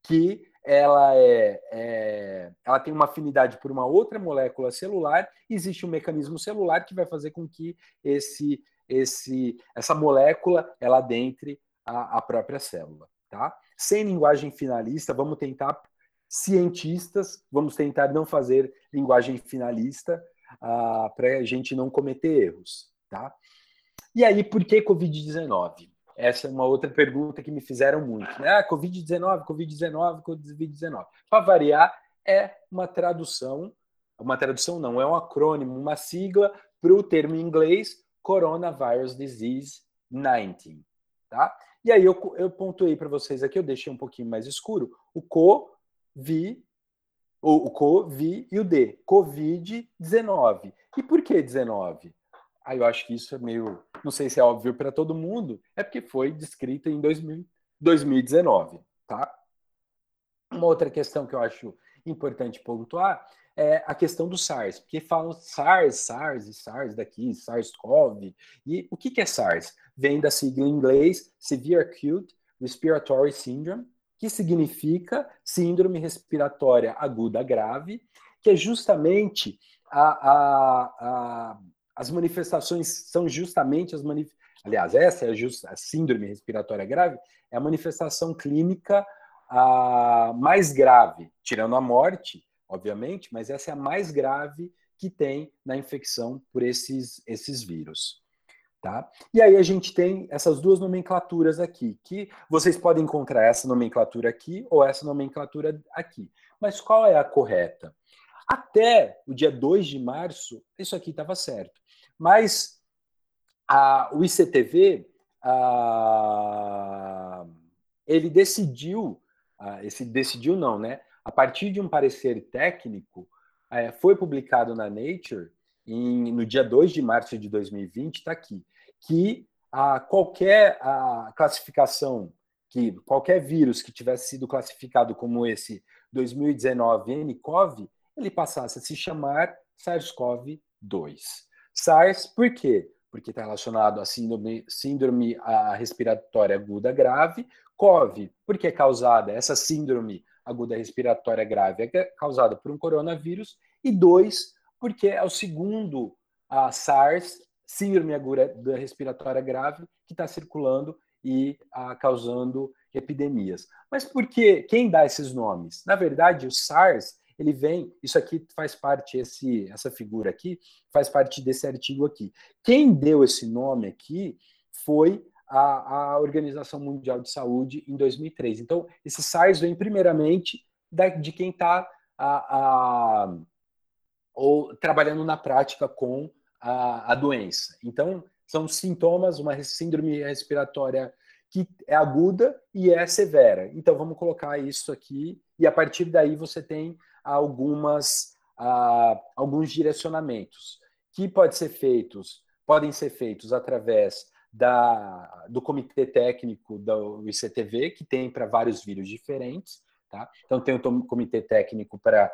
que ela é, é, ela tem uma afinidade por uma outra molécula celular, existe um mecanismo celular que vai fazer com que esse, esse, essa molécula ela adentre a, a própria célula, tá? Sem linguagem finalista, vamos tentar cientistas, vamos tentar não fazer linguagem finalista uh, para a gente não cometer erros, tá? E aí, por que Covid-19? Essa é uma outra pergunta que me fizeram muito. Né? Ah, Covid-19, Covid-19, Covid-19. Para variar, é uma tradução, uma tradução não, é um acrônimo, uma sigla para o termo em inglês Coronavirus Disease 19. Tá? E aí eu, eu pontuei para vocês aqui, eu deixei um pouquinho mais escuro, o CO, vi, o, o CO, vi e o D, Covid-19. E por que 19? Aí eu acho que isso é meio, não sei se é óbvio para todo mundo, é porque foi descrito em 2000, 2019, tá? Uma outra questão que eu acho importante pontuar é a questão do SARS, porque falam SARS, SARS e SARS daqui, SARS-CoV. E o que, que é SARS? Vem da sigla em inglês Severe Acute Respiratory Syndrome, que significa Síndrome Respiratória Aguda Grave, que é justamente a, a, a as manifestações são justamente as manifestações. Aliás, essa é a, just... a, síndrome respiratória grave, é a manifestação clínica a mais grave, tirando a morte, obviamente, mas essa é a mais grave que tem na infecção por esses, esses vírus. Tá? E aí a gente tem essas duas nomenclaturas aqui, que vocês podem encontrar essa nomenclatura aqui ou essa nomenclatura aqui. Mas qual é a correta? Até o dia 2 de março, isso aqui estava certo. Mas a, o ICTV, a, ele decidiu, a, esse decidiu não, né? A partir de um parecer técnico, é, foi publicado na Nature em, no dia 2 de março de 2020, está aqui, que a, qualquer a classificação, que qualquer vírus que tivesse sido classificado como esse 2019 nCoV, ele passasse a se chamar SARS-CoV-2. SARS, por quê? Porque está relacionado à síndrome, síndrome respiratória aguda grave. COV, porque é causada, essa síndrome aguda respiratória grave é causada por um coronavírus. E dois, porque é o segundo a SARS, síndrome aguda respiratória grave, que está circulando e a, causando epidemias. Mas por que? Quem dá esses nomes? Na verdade, o SARS ele vem, isso aqui faz parte, esse, essa figura aqui, faz parte desse artigo aqui. Quem deu esse nome aqui foi a, a Organização Mundial de Saúde em 2003. Então, esse SARS vem primeiramente da, de quem está ou trabalhando na prática com a, a doença. Então, são sintomas, uma síndrome respiratória que é aguda e é severa. Então, vamos colocar isso aqui, e a partir daí você tem algumas, uh, alguns direcionamentos que pode ser feitos, podem ser feitos através da, do comitê técnico do ICTV, que tem para vários vírus diferentes. Tá? Então, tem um comitê técnico para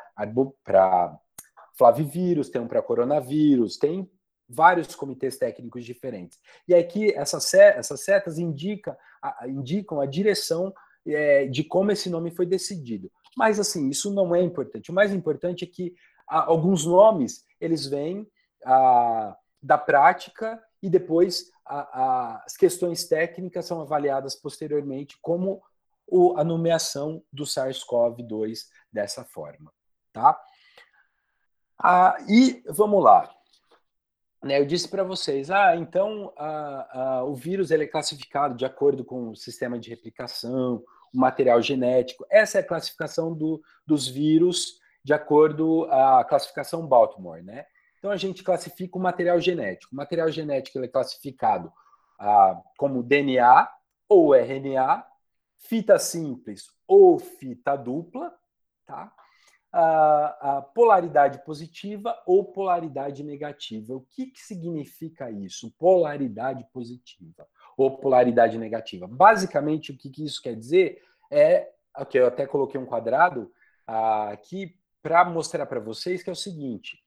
flavivírus, tem um para coronavírus, tem vários comitês técnicos diferentes. E aqui essas, essas setas indica, indicam a direção é, de como esse nome foi decidido. Mas assim, isso não é importante. O mais importante é que alguns nomes eles vêm da prática e depois as questões técnicas são avaliadas posteriormente como o, a nomeação do SARS-CoV-2 dessa forma, tá? Ah, e vamos lá. Né, eu disse para vocês, ah, então o vírus ele é classificado de acordo com o sistema de replicação, o material genético. Essa é a classificação do, dos vírus de acordo à classificação Baltimore, né? Então a gente classifica o material genético. O material genético ele é classificado ah, como DNA ou RNA, fita simples ou fita dupla, tá? A, a, polaridade positiva ou polaridade negativa. O que, que significa isso? Polaridade positiva ou polaridade negativa. Basicamente, o que, que isso quer dizer é. Aqui, eu até coloquei um quadrado uh, aqui para mostrar para vocês que é o seguinte: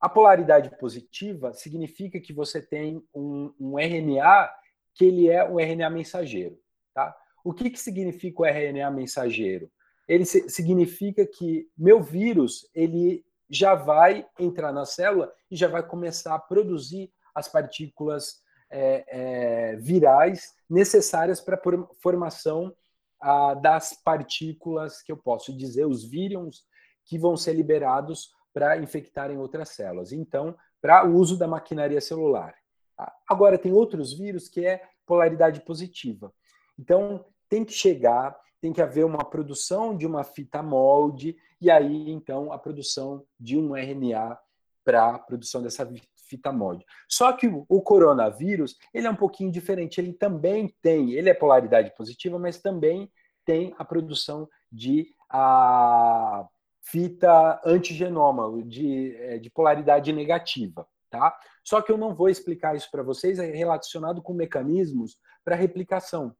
a polaridade positiva significa que você tem um, um RNA que ele é um RNA mensageiro. Tá? O que, que significa o RNA mensageiro? Ele significa que meu vírus ele já vai entrar na célula e já vai começar a produzir as partículas é, é, virais necessárias para a formação ah, das partículas que eu posso dizer, os vírus que vão ser liberados para infectarem outras células. Então, para o uso da maquinaria celular. Agora, tem outros vírus que é polaridade positiva. Então, tem que chegar, tem que haver uma produção de uma fita molde, e aí, então, a produção de um RNA para a produção dessa fita molde. Só que o, coronavírus, ele é um pouquinho diferente, ele também tem, ele é polaridade positiva, mas também tem a produção de a fita antigenoma, de, é, de polaridade negativa. Tá? Só que eu não vou explicar isso para vocês, é relacionado com mecanismos para replicação.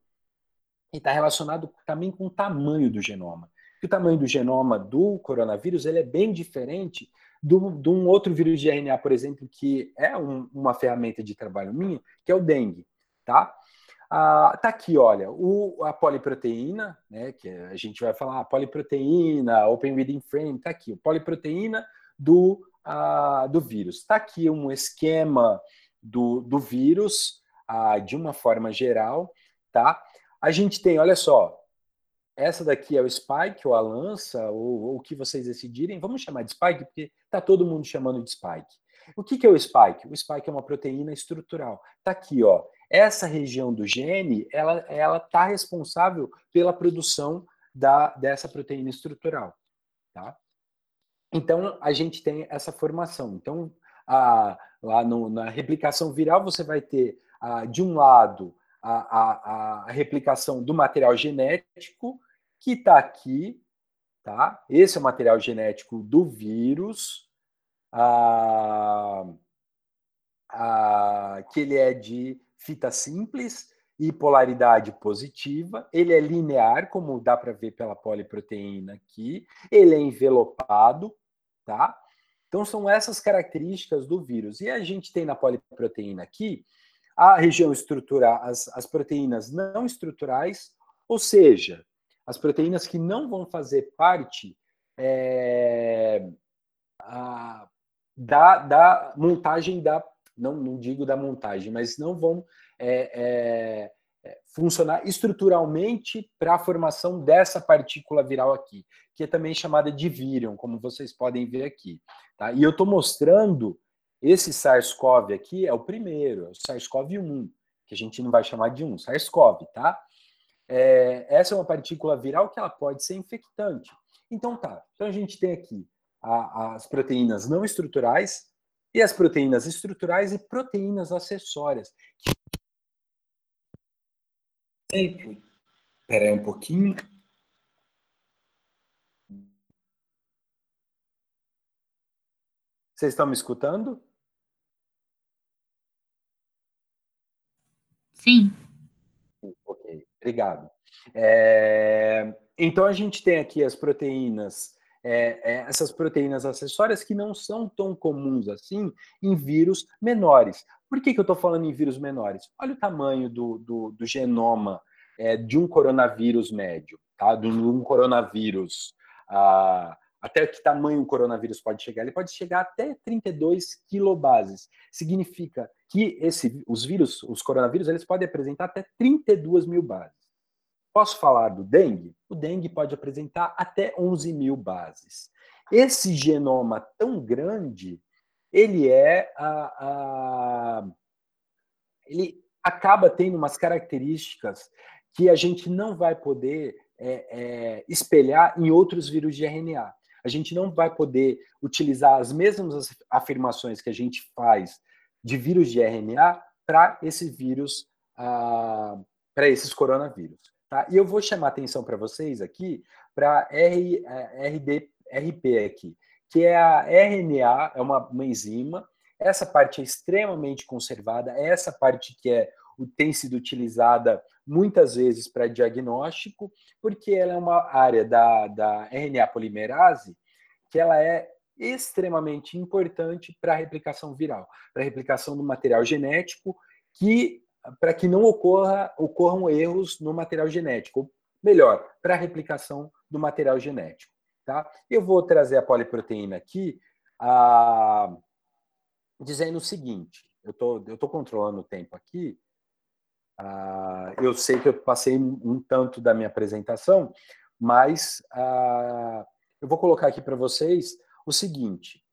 E está relacionado também com o tamanho do genoma. o tamanho do genoma do coronavírus ele é bem diferente de um outro vírus de RNA, por exemplo, que é um, uma ferramenta de trabalho minha, que é o dengue. Tá? Ah, tá aqui, olha, o, a poliproteína, né, que a gente vai falar, poliproteína, open reading frame, tá aqui, a poliproteína do, ah, do vírus. Tá aqui um esquema do, do vírus, ah, de uma forma geral, tá? A gente tem, olha só, essa daqui é o spike, ou a lança, ou, ou o que vocês decidirem, vamos chamar de spike, porque tá todo mundo chamando de spike. O que, que é o spike? O spike é uma proteína estrutural. Tá aqui, ó, essa região do gene, ela ela está responsável pela produção da, dessa proteína estrutural, tá? Então a gente tem essa formação. Então a, lá no, na replicação viral você vai ter a, de um lado a, a, a replicação do material genético que está aqui, tá? Esse é o material genético do vírus. A, a, que ele é de fita simples e polaridade positiva. Ele é linear, como dá para ver pela poliproteína aqui. Ele é envelopado, tá? Então são essas características do vírus. E a gente tem na poliproteína aqui a região estrutural, as, as proteínas não estruturais, ou seja, as proteínas que não vão fazer parte é, a, da, da montagem da não, não digo da montagem, mas não vão é, é, é funcionar estruturalmente para a formação dessa partícula viral aqui, que é também chamada de vírion, como vocês podem ver aqui. Tá? E eu estou mostrando esse SARS-CoV aqui é o primeiro, é o SARS-CoV-1, que a gente não vai chamar de um, SARS-CoV, tá? É, essa é uma partícula viral que ela pode ser infectante. Então tá, então a gente tem aqui a, as proteínas não estruturais, e as proteínas estruturais e proteínas acessórias. Espera aí um pouquinho. Vocês estão me escutando? Sim. Obrigado. É, então a gente tem aqui as proteínas, é, é, essas proteínas acessórias que não são tão comuns assim em vírus menores. Por que, que eu estou falando em vírus menores? Olha o tamanho do, do, do genoma é, de um coronavírus médio, tá? De um coronavírus. Ah, até que tamanho o coronavírus pode chegar? Ele pode chegar até 32 kilobases. Significa que esse, os vírus, os coronavírus, eles podem apresentar até 32 mil bases. Posso falar do dengue? O dengue pode apresentar até 11 mil bases. Esse genoma tão grande, ele é a, a, ele acaba tendo umas características que a gente não vai poder é, é, espelhar em outros vírus de RNA. A gente não vai poder utilizar as mesmas afirmações que a gente faz de vírus de RNA para esse vírus, ah, para esses coronavírus. Tá? E eu vou chamar atenção para vocês aqui para RD, RP aqui, que é a RNA, é uma, uma enzima. Essa parte é extremamente conservada, essa parte que é tem sido utilizada muitas vezes para diagnóstico, porque ela é uma área da, da RNA polimerase que ela é extremamente importante para a replicação viral, para a replicação do material genético, que para que não ocorra, ocorram erros no material genético, melhor, para a replicação do material genético. Tá? Eu vou trazer a poliproteína aqui, a, dizendo o seguinte: eu tô, eu tô controlando o tempo aqui. Ah, eu sei que eu passei um tanto da minha apresentação, mas ah, eu vou colocar aqui para vocês o seguinte: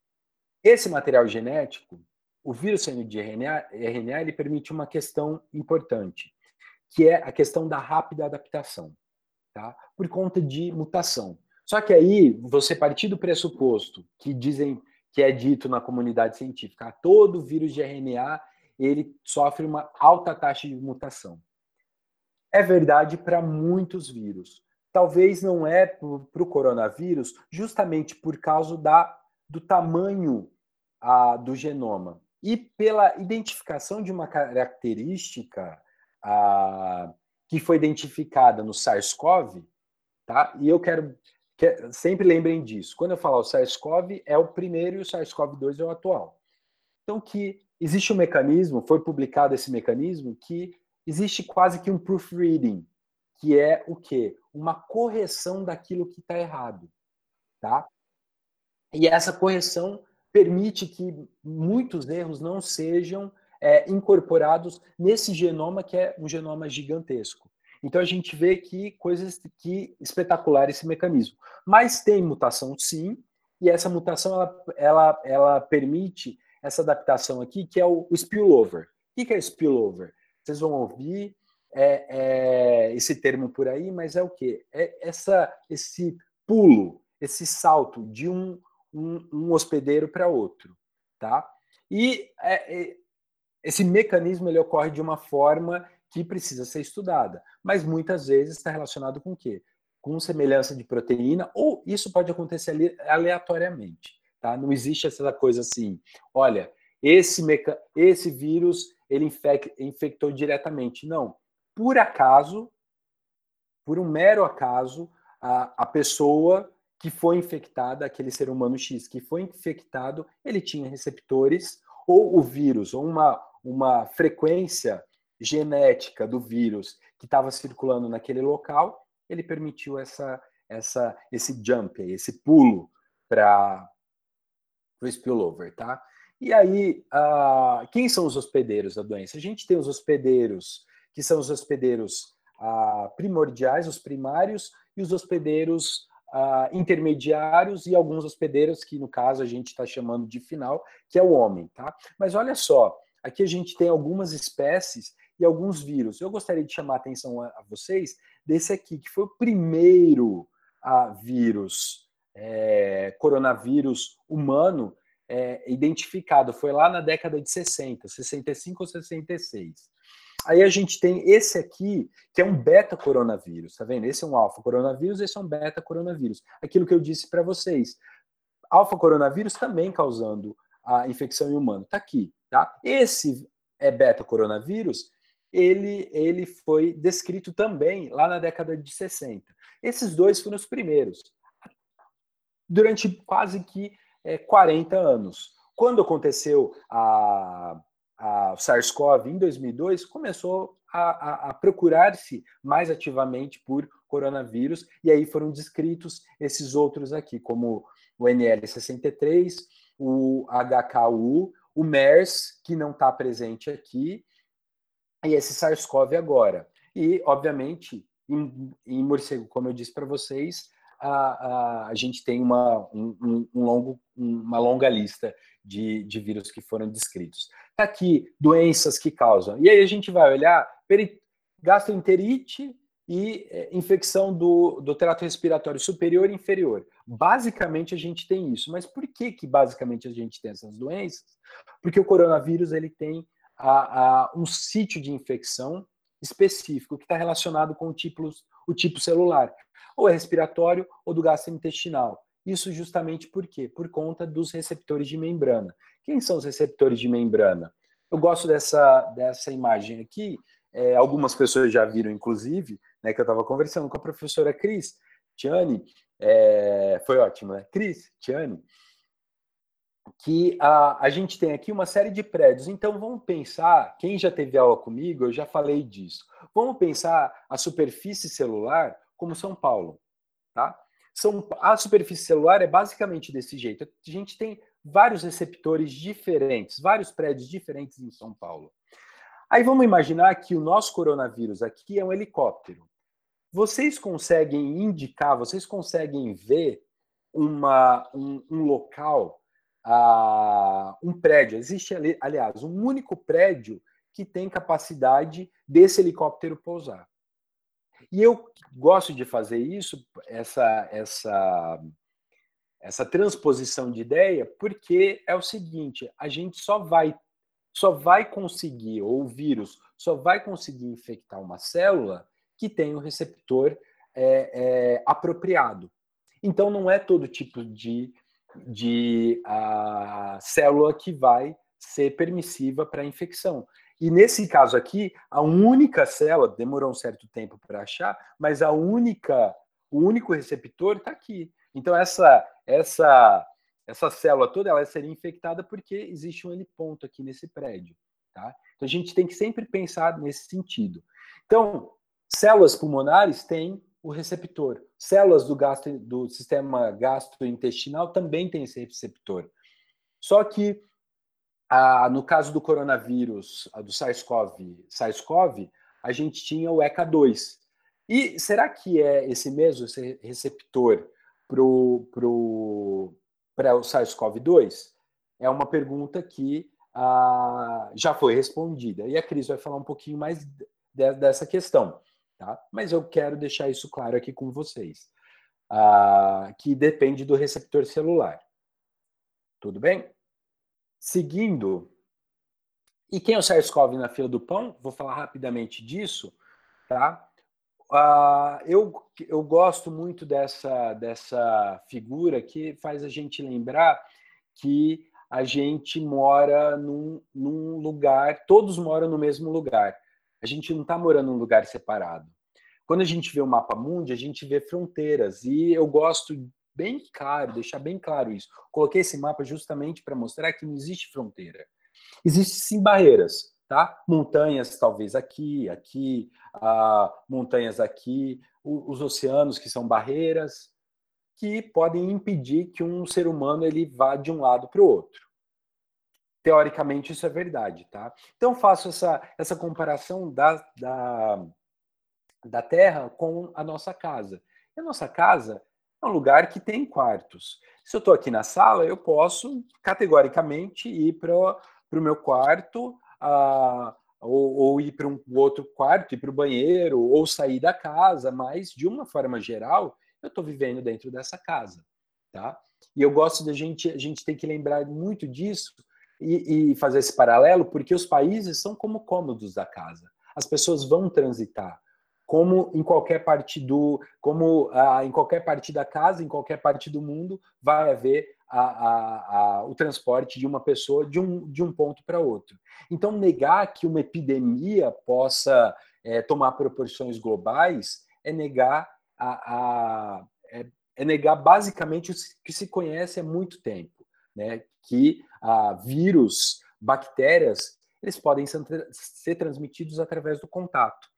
esse material genético, o vírus sendo de RNA, RNA, ele permite uma questão importante, que é a questão da rápida adaptação, tá? Por conta de mutação. Só que aí você partir do pressuposto que dizem que é dito na comunidade científica, ah, todo vírus de RNA ele sofre uma alta taxa de mutação. É verdade para muitos vírus talvez não é para o coronavírus, justamente por causa da, do tamanho a, do genoma e pela identificação de uma característica a, que foi identificada no SARS-CoV, tá? E eu quero que sempre lembrem disso. Quando eu falar o SARS-CoV é o primeiro e o SARS-CoV-2 é o atual. Então que existe um mecanismo, foi publicado esse mecanismo que existe quase que um proofreading, que é o quê? Uma correção daquilo que está errado, tá? E essa correção permite que muitos erros não sejam é, incorporados nesse genoma que é um genoma gigantesco. Então a gente vê que coisas que espetacular esse mecanismo. Mas tem mutação sim, e essa mutação ela, ela, ela permite essa adaptação aqui, que é o, o spillover. O que é spillover? Vocês vão ouvir é, é, esse termo por aí, mas é o quê? É essa, esse pulo, esse salto de um, um, um hospedeiro para outro, tá? E é, é, esse mecanismo ele ocorre de uma forma que precisa ser estudada, mas muitas vezes está relacionado com o quê? Com semelhança de proteína, ou isso pode acontecer aleatoriamente, tá? Não existe essa coisa assim, olha, esse, meca... esse vírus ele infec... infectou diretamente. Não, por acaso, por um mero acaso, a, a pessoa que foi infectada, aquele ser humano X que foi infectado, ele tinha receptores, ou o vírus, ou uma, uma frequência genética do vírus que estava circulando naquele local, ele permitiu essa, essa, esse jump, esse pulo para o spillover, tá? E aí, uh, quem são os hospedeiros da doença? A gente tem os hospedeiros que são os hospedeiros ah, primordiais, os primários, e os hospedeiros ah, intermediários e alguns hospedeiros que, no caso, a gente está chamando de final, que é o homem. Tá? Mas olha só, aqui a gente tem algumas espécies e alguns vírus. Eu gostaria de chamar a atenção a, vocês desse aqui, que foi o primeiro ah, vírus, é, coronavírus humano, é, identificado. Foi lá na década de 60, 65 ou 66. Aí a gente tem esse aqui, que é um beta coronavírus, tá vendo? Esse é um alfa coronavírus, esse é um beta coronavírus. Aquilo que eu disse para vocês. Alfa coronavírus também causando a infecção em humano? Está aqui, tá? Esse é beta-coronavírus, ele, ele foi descrito também lá na década de 60. Esses dois foram os primeiros, durante quase que é, 40 anos. Quando aconteceu a, a SARS-CoV em 2002, começou a, a, a procurar-se mais ativamente por coronavírus, e aí foram descritos esses outros aqui, como o NL63, o HKU, o MERS, que não está presente aqui, e esse SARS-CoV agora. E, obviamente, em, em morcego, como eu disse para vocês, a, a, a, gente tem uma, um, um longo, uma longa lista de, de vírus que foram descritos. Está aqui doenças que causam. E aí a gente vai olhar gastroenterite e é, infecção do, do trato respiratório superior e inferior. Basicamente a gente tem isso. Mas por que, que basicamente a gente tem essas doenças? Porque o coronavírus ele tem a, a um sítio de infecção específico que está relacionado com o tipo, o tipo celular, ou é respiratório ou do gastrointestinal. Isso justamente por quê? Por conta dos receptores de membrana. Quem são os receptores de membrana? Eu gosto dessa, dessa imagem aqui. É, algumas pessoas já viram, inclusive, né, que eu estava conversando com a professora Cris Tiani. É, foi ótimo, né? Cris Tiani. Que a, a gente tem aqui uma série de prédios. Então, vamos pensar, quem já teve aula comigo, eu já falei disso. Vamos pensar a superfície celular como São Paulo, tá? são, a superfície celular é basicamente desse jeito. A gente tem vários receptores diferentes, vários prédios diferentes em São Paulo. Aí vamos imaginar que o nosso coronavírus aqui é um helicóptero. Vocês conseguem indicar, vocês conseguem ver uma, um, um local, uh, um prédio. Existe, aliás, um único prédio que tem capacidade desse helicóptero pousar. E eu gosto de fazer isso, essa, essa, essa transposição de ideia, porque é o seguinte: a gente só vai, só vai conseguir, ou o vírus só vai conseguir infectar uma célula que tem o um receptor é, é, apropriado. Então, não é todo tipo de, de a, célula que vai ser permissiva para a infecção. E nesse caso aqui, a única célula, demorou um certo tempo para achar, mas a única, o único receptor está aqui. Então essa essa essa célula toda ela seria infectada porque existe um heliponto aqui nesse prédio, tá? Então a gente tem que sempre pensar nesse sentido. Então, células pulmonares têm o receptor. Células do, gastro, do sistema gastrointestinal também têm esse receptor. Só que ah, no caso do coronavírus, do SARS-CoV, SARS-CoV, a gente tinha o ECA2. E será que é esse mesmo esse receptor para o pro, pro, SARS-CoV-2? É uma pergunta que ah, já foi respondida. E a Cris vai falar um pouquinho mais de, dessa questão. Tá? Mas eu quero deixar isso claro aqui com vocês. Ah, que depende do receptor celular. Tudo bem? Seguindo, e quem é o SARS-CoV na fila do pão? Vou falar rapidamente disso, tá? Uh, eu, eu gosto muito dessa, dessa figura que faz a gente lembrar que a gente mora num, num lugar, todos moram no mesmo lugar. A gente não está morando num lugar separado. Quando a gente vê o mapa mundi, a gente vê fronteiras. E eu gosto bem claro, deixar bem claro isso. Coloquei esse mapa justamente para mostrar que não existe fronteira. Existem sim barreiras, tá? Montanhas talvez aqui, aqui, ah, montanhas aqui, os oceanos que são barreiras que podem impedir que um ser humano ele vá de um lado para o outro. Teoricamente isso é verdade, tá? Então faço essa, essa comparação da, da, da Terra com a nossa casa. E a nossa casa é um lugar que tem quartos. Se eu estou aqui na sala, eu posso categoricamente ir para o meu quarto, uh, ou, ou, ir para um outro quarto, ir para o banheiro, ou sair da casa, mas de uma forma geral, eu estou vivendo dentro dessa casa, tá? E eu gosto da gente, a gente tem que lembrar muito disso e, e fazer esse paralelo, porque os países são como cômodos da casa. As pessoas vão transitar como em qualquer parte do, como ah, em qualquer parte da casa, em qualquer parte do mundo, vai haver a, a, a, o transporte de uma pessoa de um, de um ponto para outro. Então, negar que uma epidemia possa é, tomar proporções globais é negar a, é, é, negar basicamente o que se conhece há muito tempo, né? Que a vírus, bactérias, eles podem ser, ser transmitidos através do contato.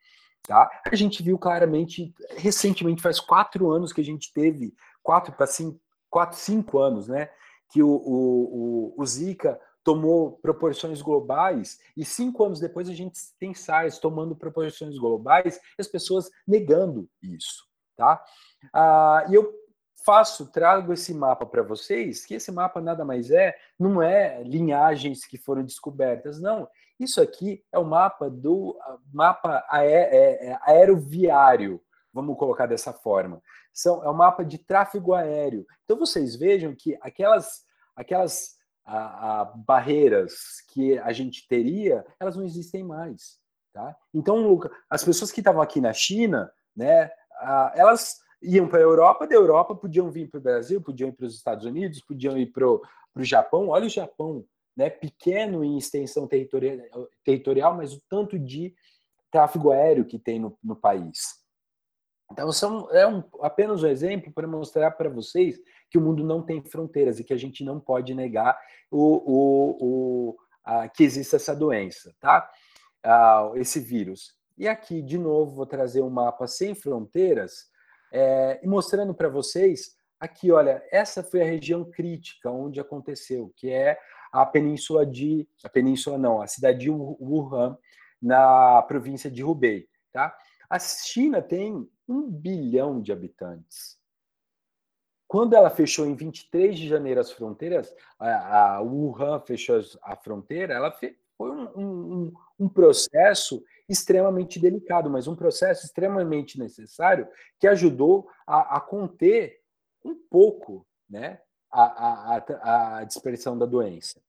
Tá? A gente viu claramente, recentemente, faz quatro anos que a gente teve, quatro para cinco, quatro, cinco anos, né? Que o, o, o, o Zika tomou proporções globais e cinco anos depois a gente tem SARS tomando proporções globais e as pessoas negando isso, tá? Ah, e eu faço, trago esse mapa para vocês, que esse mapa nada mais é, não é linhagens que foram descobertas, não. Isso aqui é o mapa do mapa é, é, aeroviário, vamos colocar dessa forma. São, é o mapa de tráfego aéreo. Então vocês vejam que aquelas, aquelas a, a, barreiras que a gente teria, elas não existem mais. Tá? Então, as pessoas que estavam aqui na China, né, a, elas iam para a Europa, da Europa podiam vir para o Brasil, podiam ir para os Estados Unidos, podiam ir para o Japão. Olha o Japão, né, pequeno em extensão territorial, territorial, mas o tanto de tráfego aéreo que tem no, no país. Então, são, é um, apenas um exemplo para mostrar para vocês que o mundo não tem fronteiras e que a gente não pode negar o, o, o a, que existe essa doença, tá? Ah, esse vírus. E aqui, de novo, vou trazer um mapa sem fronteiras é, e mostrando para vocês, aqui, olha, essa foi a região crítica onde aconteceu, que é a península de, a península não, a cidade de Wuhan, na província de Hubei, tá? A China tem um bilhão de habitantes. Quando ela fechou em 23 de janeiro as fronteiras, a, Wuhan fechou a fronteira, ela foi um, um, um, processo extremamente delicado, mas um processo extremamente necessário que ajudou a, a conter um pouco né, a, a, a dispersão da doença.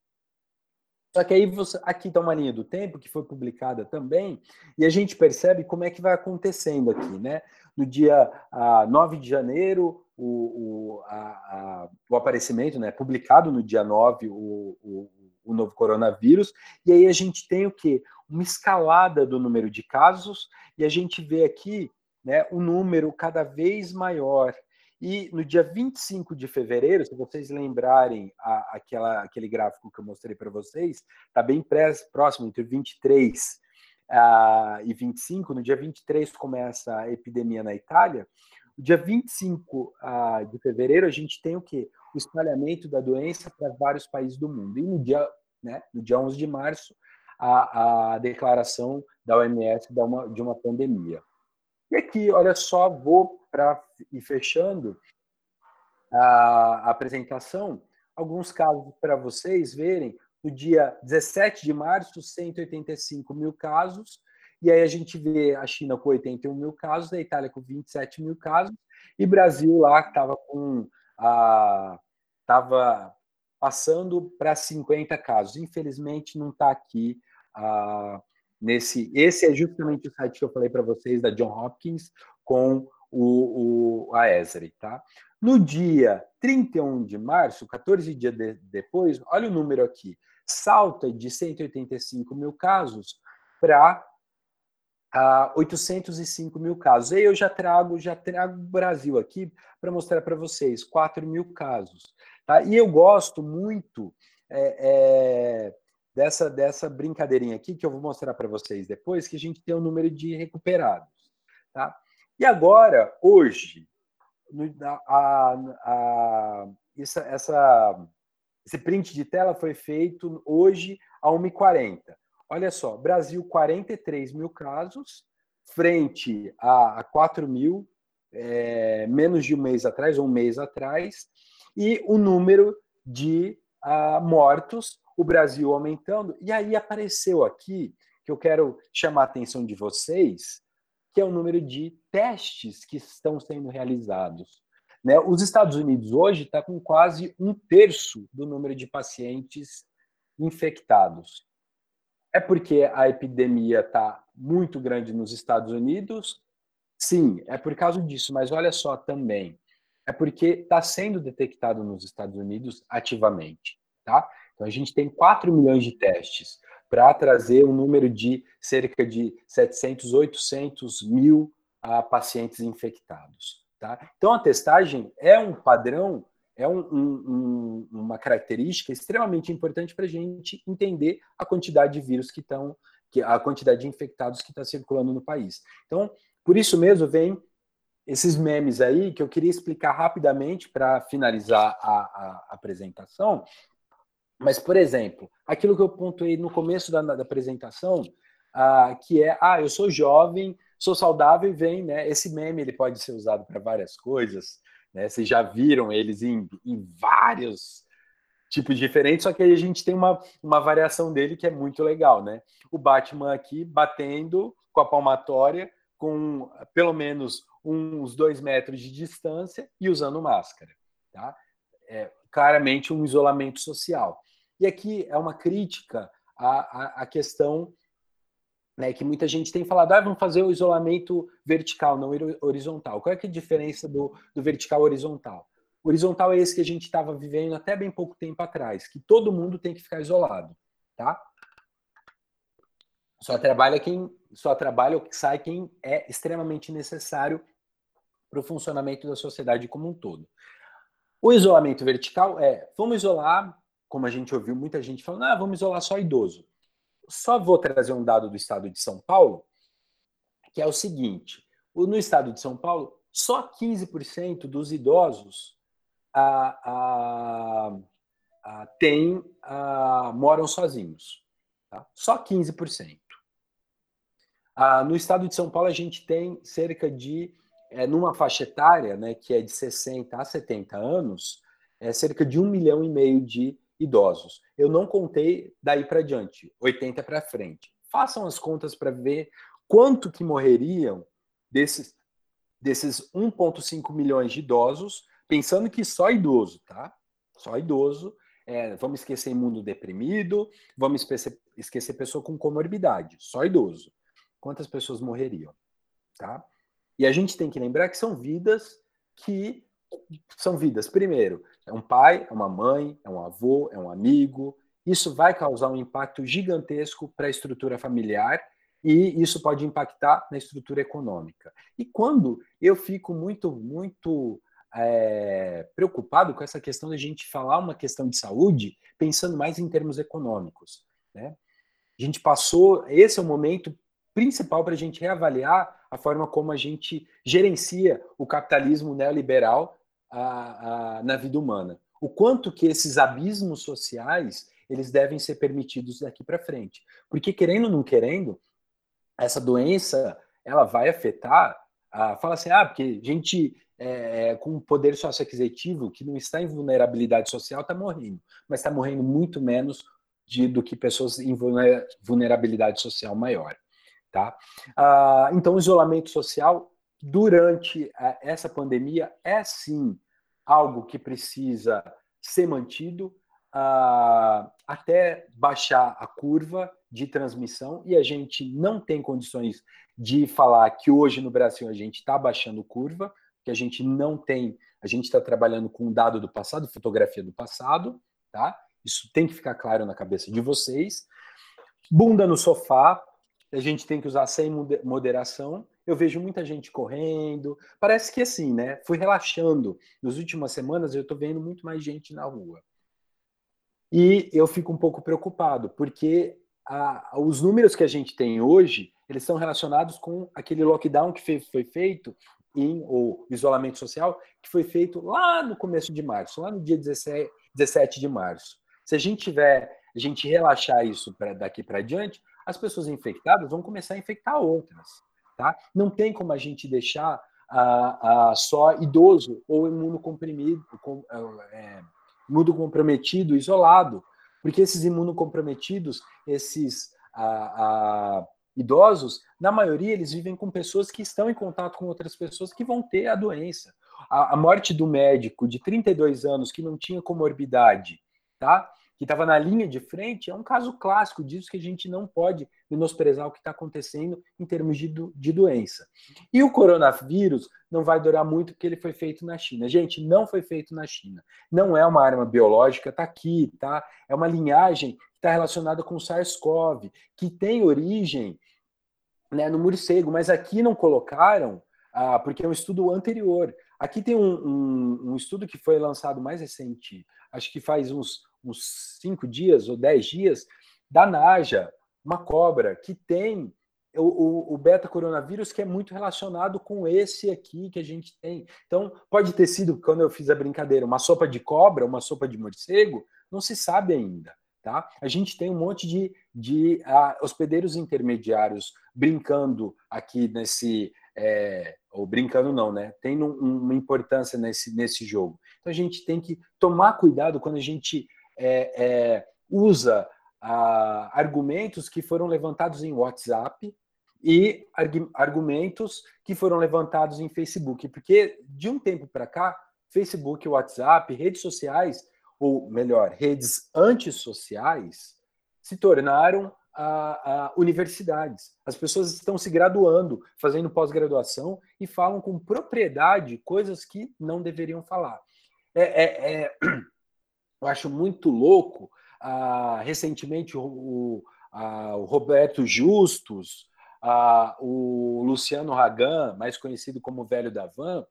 Só que aí você, aqui está uma linha do tempo que foi publicada também, e a gente percebe como é que vai acontecendo aqui, né? No dia ah, 9 de janeiro, o, o, a, a, o aparecimento, né? Publicado no dia 9, o, o, o novo coronavírus, e aí a gente tem o quê? Uma escalada do número de casos, e a gente vê aqui né, um número cada vez maior. E no dia 25 de fevereiro, se vocês lembrarem a, aquela, aquele gráfico que eu mostrei para vocês, está bem próximo, entre 23 uh, e 25. No dia 23 começa a epidemia na Itália. No dia 25 uh, de fevereiro, a gente tem o quê? O espalhamento da doença para vários países do mundo. E no dia, né, no dia 11 de março, a, a declaração da OMS de uma, de uma pandemia. E aqui, olha só, vou para ir fechando a apresentação, alguns casos para vocês verem. No dia 17 de março, 185 mil casos, e aí a gente vê a China com 81 mil casos, a Itália com 27 mil casos, e Brasil lá estava com a estava passando para 50 casos. Infelizmente não está aqui nesse. Esse é justamente o site que eu falei para vocês da John Hopkins com o, o, a ESRI. Tá? No dia 31 de março, 14 dias de, depois, olha o número aqui, salta de 185 mil casos para uh, 805 mil casos. Aí eu já trago, já trago o Brasil aqui para mostrar para vocês 4 mil casos. Tá? E eu gosto muito é, é, dessa, dessa brincadeirinha aqui, que eu vou mostrar para vocês depois, que a gente tem o número de recuperados. Tá? E agora, hoje, a, a, essa, essa, esse print de tela foi feito hoje a 1h40. Olha só, Brasil, 43 mil casos, frente a, a 4 mil, é, menos de um mês atrás, um mês atrás, e o número de uh, mortos, o Brasil aumentando. E aí apareceu aqui, que eu quero chamar a atenção de vocês, que é o número de testes que estão sendo realizados. Né? Os Estados Unidos hoje está com quase um terço do número de pacientes infectados. É porque a epidemia está muito grande nos Estados Unidos? Sim, é por causa disso, mas olha só também. é porque está sendo detectado nos Estados Unidos ativamente, tá? Então a gente tem 4 milhões de testes para trazer um número de cerca de 700, 800 mil uh, pacientes infectados, tá? Então a testagem é um padrão, é um, um, uma característica extremamente importante para a gente entender a quantidade de vírus que estão, a quantidade de infectados que está circulando no país. Então, por isso mesmo vem esses memes aí que eu queria explicar rapidamente para finalizar a, a, apresentação. Mas, por exemplo, aquilo que eu pontuei no começo da, da apresentação, ah, que é, ah, eu sou jovem, sou saudável e vem, né? Esse meme ele pode ser usado para várias coisas, né? Vocês já viram eles em, em vários tipos diferentes, só que aí a gente tem uma, uma variação dele que é muito legal, né? O Batman aqui batendo com a palmatória, com pelo menos uns dois metros de distância e usando máscara. Tá? É claramente um isolamento social. E aqui é uma crítica à, à, à questão né, que muita gente tem falado, ah, vamos fazer o isolamento vertical, não horizontal. Qual é, é a diferença do, do vertical horizontal? Horizontal é esse que a gente estava vivendo até bem pouco tempo atrás, que todo mundo tem que ficar isolado, tá? Só trabalha quem só trabalha ou sai quem é extremamente necessário para o funcionamento da sociedade como um todo. O isolamento vertical é, vamos isolar, como a gente ouviu muita gente falando, ah, vamos isolar só idoso. Só vou trazer um dado do estado de São Paulo, que é o seguinte: no estado de São Paulo, só 15% dos idosos tem, moram sozinhos. Tá? Só 15%. Ah, no estado de São Paulo, a gente tem cerca de é, numa faixa etária, né, que é de 60 a 70 anos, é cerca de um milhão e meio de idosos. Eu não contei daí para diante, 80 para frente. Façam as contas para ver quanto que morreriam desses, desses 1,5 milhões de idosos, pensando que só idoso, tá? Só idoso. É, vamos esquecer imundo deprimido, vamos esquecer, esquecer pessoa com comorbidade, só idoso. Quantas pessoas morreriam, tá? E a gente tem que lembrar que são vidas que são vidas, primeiro, é um pai, é uma mãe, é um avô, é um amigo. Isso vai causar um impacto gigantesco para a estrutura familiar e isso pode impactar na estrutura econômica. E quando eu fico muito, muito é, preocupado com essa questão de a gente falar uma questão de saúde, pensando mais em termos econômicos. Né? A gente passou, esse é o momento principal para a gente reavaliar a forma como a gente gerencia o capitalismo neoliberal a, a, na vida humana. O quanto que esses abismos sociais eles devem ser permitidos daqui para frente. Porque, querendo ou não querendo, essa doença ela vai afetar. A, fala assim, ah, porque gente é, é com poder socioaquisitivo que não está em vulnerabilidade social está morrendo, mas está morrendo muito menos de, do que pessoas em vulnerabilidade social maior. Tá? Ah, então, o isolamento social durante eh, essa pandemia é sim algo que precisa ser mantido ah, até baixar a curva de transmissão e a gente não tem condições de falar que hoje no Brasil a gente está baixando curva, que a gente não tem, a gente está trabalhando com dado do passado, fotografia do passado, tá? Isso tem que ficar claro na cabeça de vocês. Bunda no sofá, a gente tem que usar sem moderação. Eu vejo muita gente correndo. Parece que assim, né? Fui relaxando. Nas últimas semanas eu estou vendo muito mais gente na rua. E eu fico um pouco preocupado, porque a, os números que a gente tem hoje, eles são relacionados com aquele lockdown que foi, foi feito em ou isolamento social que foi feito lá no começo de março, lá no dia 17, 17 de março. Se a gente tiver, a gente relaxar isso pra, daqui para diante, as pessoas infectadas vão começar a infectar outras. Tá? Não tem como a gente deixar a, a só idoso ou imunocomprimido, com, é, imunocomprometido, isolado, porque esses imunocomprometidos, esses a, a, idosos, na maioria eles vivem com pessoas que estão em contato com outras pessoas que vão ter a doença. A, a morte do médico de 32 anos que não tinha comorbidade, tá? Que estava na linha de frente, é um caso clássico disso que a gente não pode menosprezar o que está acontecendo em termos de, de doença. E o coronavírus não vai durar muito porque ele foi feito na China. Gente, não foi feito na China. Não é uma arma biológica, está aqui, tá? É uma linhagem que está relacionada com o SARS-CoV, que tem origem né, no morcego, mas aqui não colocaram, ah, porque é um estudo anterior. Aqui tem um, um, um estudo que foi lançado mais recente, acho que faz uns uns cinco dias ou dez dias, da Naja, uma cobra que tem o, o, o, beta coronavírus que é muito relacionado com esse aqui que a gente tem. Então, pode ter sido, quando eu fiz a brincadeira, uma sopa de cobra, uma sopa de morcego, não se sabe ainda. Tá? A gente tem um monte de, de uh, hospedeiros intermediários brincando aqui nesse. É, ou brincando não, né? Tem um, uma importância nesse, nesse jogo. Então a gente tem que tomar cuidado quando a gente é, é, usa ah, argumentos que foram levantados em WhatsApp e argumentos que foram levantados em Facebook, porque de um tempo para cá, Facebook, WhatsApp, redes sociais, ou melhor, redes antissociais, se tornaram a, a universidades. As pessoas estão se graduando, fazendo pós-graduação e falam com propriedade coisas que não deveriam falar. É, é, é, eu acho muito louco. Ah, recentemente, o, ah, o, Roberto Justus, ah, o Luciano Hagan, mais conhecido como Velho da Van,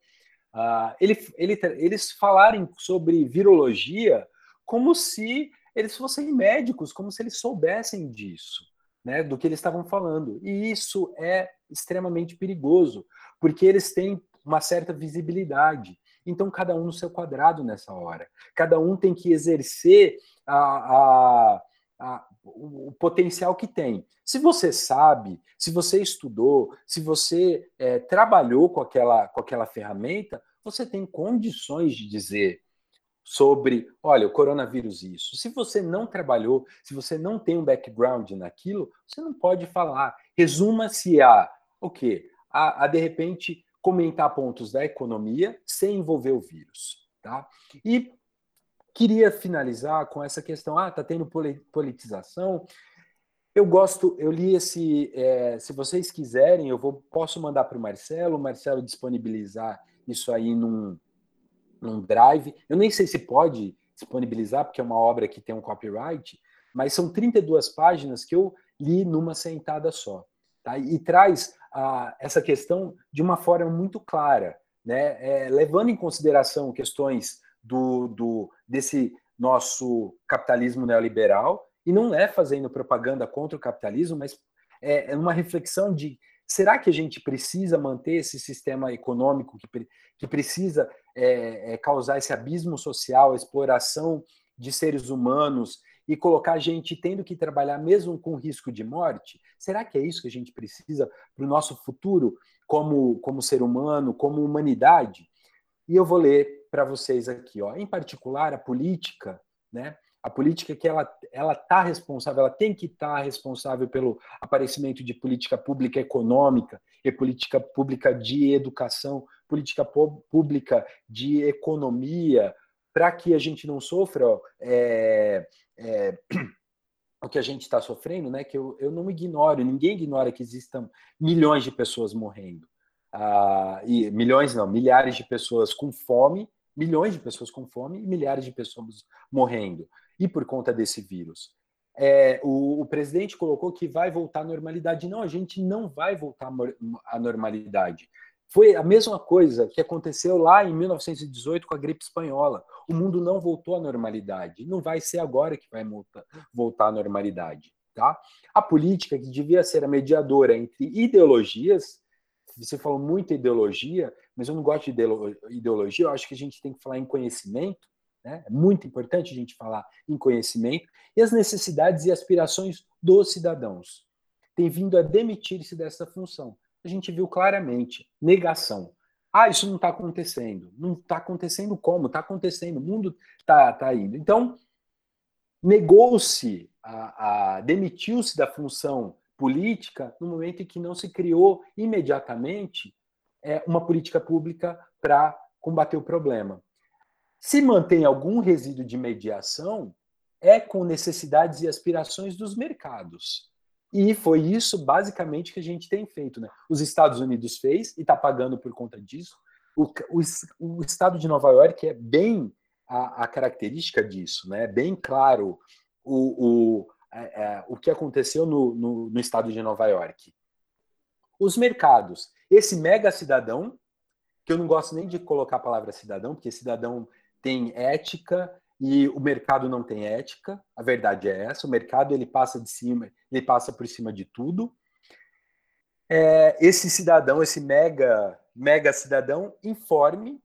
ah, ele, ele, eles falarem sobre virologia como se eles fossem médicos, como se eles soubessem disso, né, do que eles estavam falando. E isso é extremamente perigoso, porque eles têm uma certa visibilidade. Então, cada um no seu quadrado nessa hora. Cada um tem que exercer a, a, a, o potencial que tem. Se você sabe, se você estudou, se você é, trabalhou com aquela, com aquela ferramenta, você tem condições de dizer sobre, olha, o coronavírus isso. Se você não trabalhou, se você não tem um background naquilo, você não pode falar. Resuma-se a o quê? A, a de repente comentar pontos da economia sem envolver o vírus. Tá? E queria finalizar com essa questão: ah, tá tendo politização. Eu gosto, eu li esse. É, se vocês quiserem, eu vou, posso mandar para o Marcelo, o Marcelo disponibilizar isso aí num, num drive. Eu nem sei se pode disponibilizar, porque é uma obra que tem um copyright, mas são 32 páginas que eu li numa sentada só. Tá? E traz a, essa questão de uma forma muito clara, né? É, levando em consideração questões do, do, desse nosso capitalismo neoliberal, e não é fazendo propaganda contra o capitalismo, mas é, é uma reflexão de será que a gente precisa manter esse sistema econômico que, que precisa é, é, causar esse abismo social, a exploração de seres humanos e colocar a gente tendo que trabalhar mesmo com risco de morte? Será que é isso que a gente precisa para o nosso futuro como, como ser humano, como humanidade? E eu vou ler para vocês aqui, ó. Em particular, a política, né? A política que ela ela está responsável, ela tem que estar tá responsável pelo aparecimento de política pública econômica e política pública de educação, política pública de economia, para que a gente não sofra é, é, o que a gente está sofrendo, né? Que eu, eu não ignoro, ninguém ignora que existam milhões de pessoas morrendo. Ah, e milhões não, milhares de pessoas com fome, milhões de pessoas com fome e milhares de pessoas morrendo. E por conta desse vírus. É, o, o, presidente colocou que vai voltar à normalidade. Não, a gente não vai voltar à normalidade. Foi a mesma coisa que aconteceu lá em 1918 com a gripe espanhola. O mundo não voltou à normalidade. Não vai ser agora que vai voltar à normalidade. Tá? A política, que devia ser a mediadora entre ideologias, você falou muito ideologia, mas eu não gosto de ideologia, eu acho que a gente tem que falar em conhecimento, né? é muito importante a gente falar em conhecimento, e as necessidades e aspirações dos cidadãos. Tem vindo a demitir-se dessa função a gente viu claramente negação. Ah, isso não está acontecendo. Não está acontecendo como? Está acontecendo. O mundo está tá indo. Então, negou-se, a, a demitiu-se da função política no momento em que não se criou imediatamente é, uma política pública para combater o problema. Se mantém algum resíduo de mediação, é com necessidades e aspirações dos mercados. E foi isso basicamente que a gente tem feito. Né? Os Estados Unidos fez e está pagando por conta disso. O, o, o, estado de Nova York é bem a, a característica disso, né? bem claro o, o, é, é, o que aconteceu no, no, no estado de Nova York. Os mercados, esse mega cidadão, que eu não gosto nem de colocar a palavra cidadão, porque cidadão tem ética, e o mercado não tem ética. A verdade é essa. O mercado ele passa de cima, ele passa por cima de tudo. É, esse cidadão, esse mega mega cidadão informe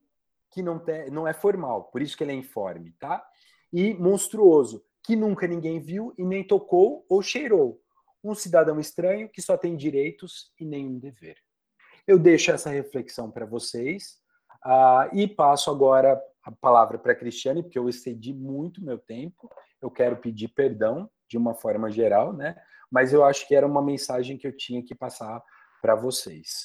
que não, tem, não é formal, por isso que ele é informe, tá? E monstruoso, que nunca ninguém viu e nem tocou ou cheirou. Um cidadão estranho que só tem direitos e nenhum dever. Eu deixo essa reflexão para vocês uh, e passo agora a palavra para a Cristiane, porque eu excedi muito meu tempo. Eu quero pedir perdão de uma forma geral, né? Mas eu acho que era uma mensagem que eu tinha que passar para vocês.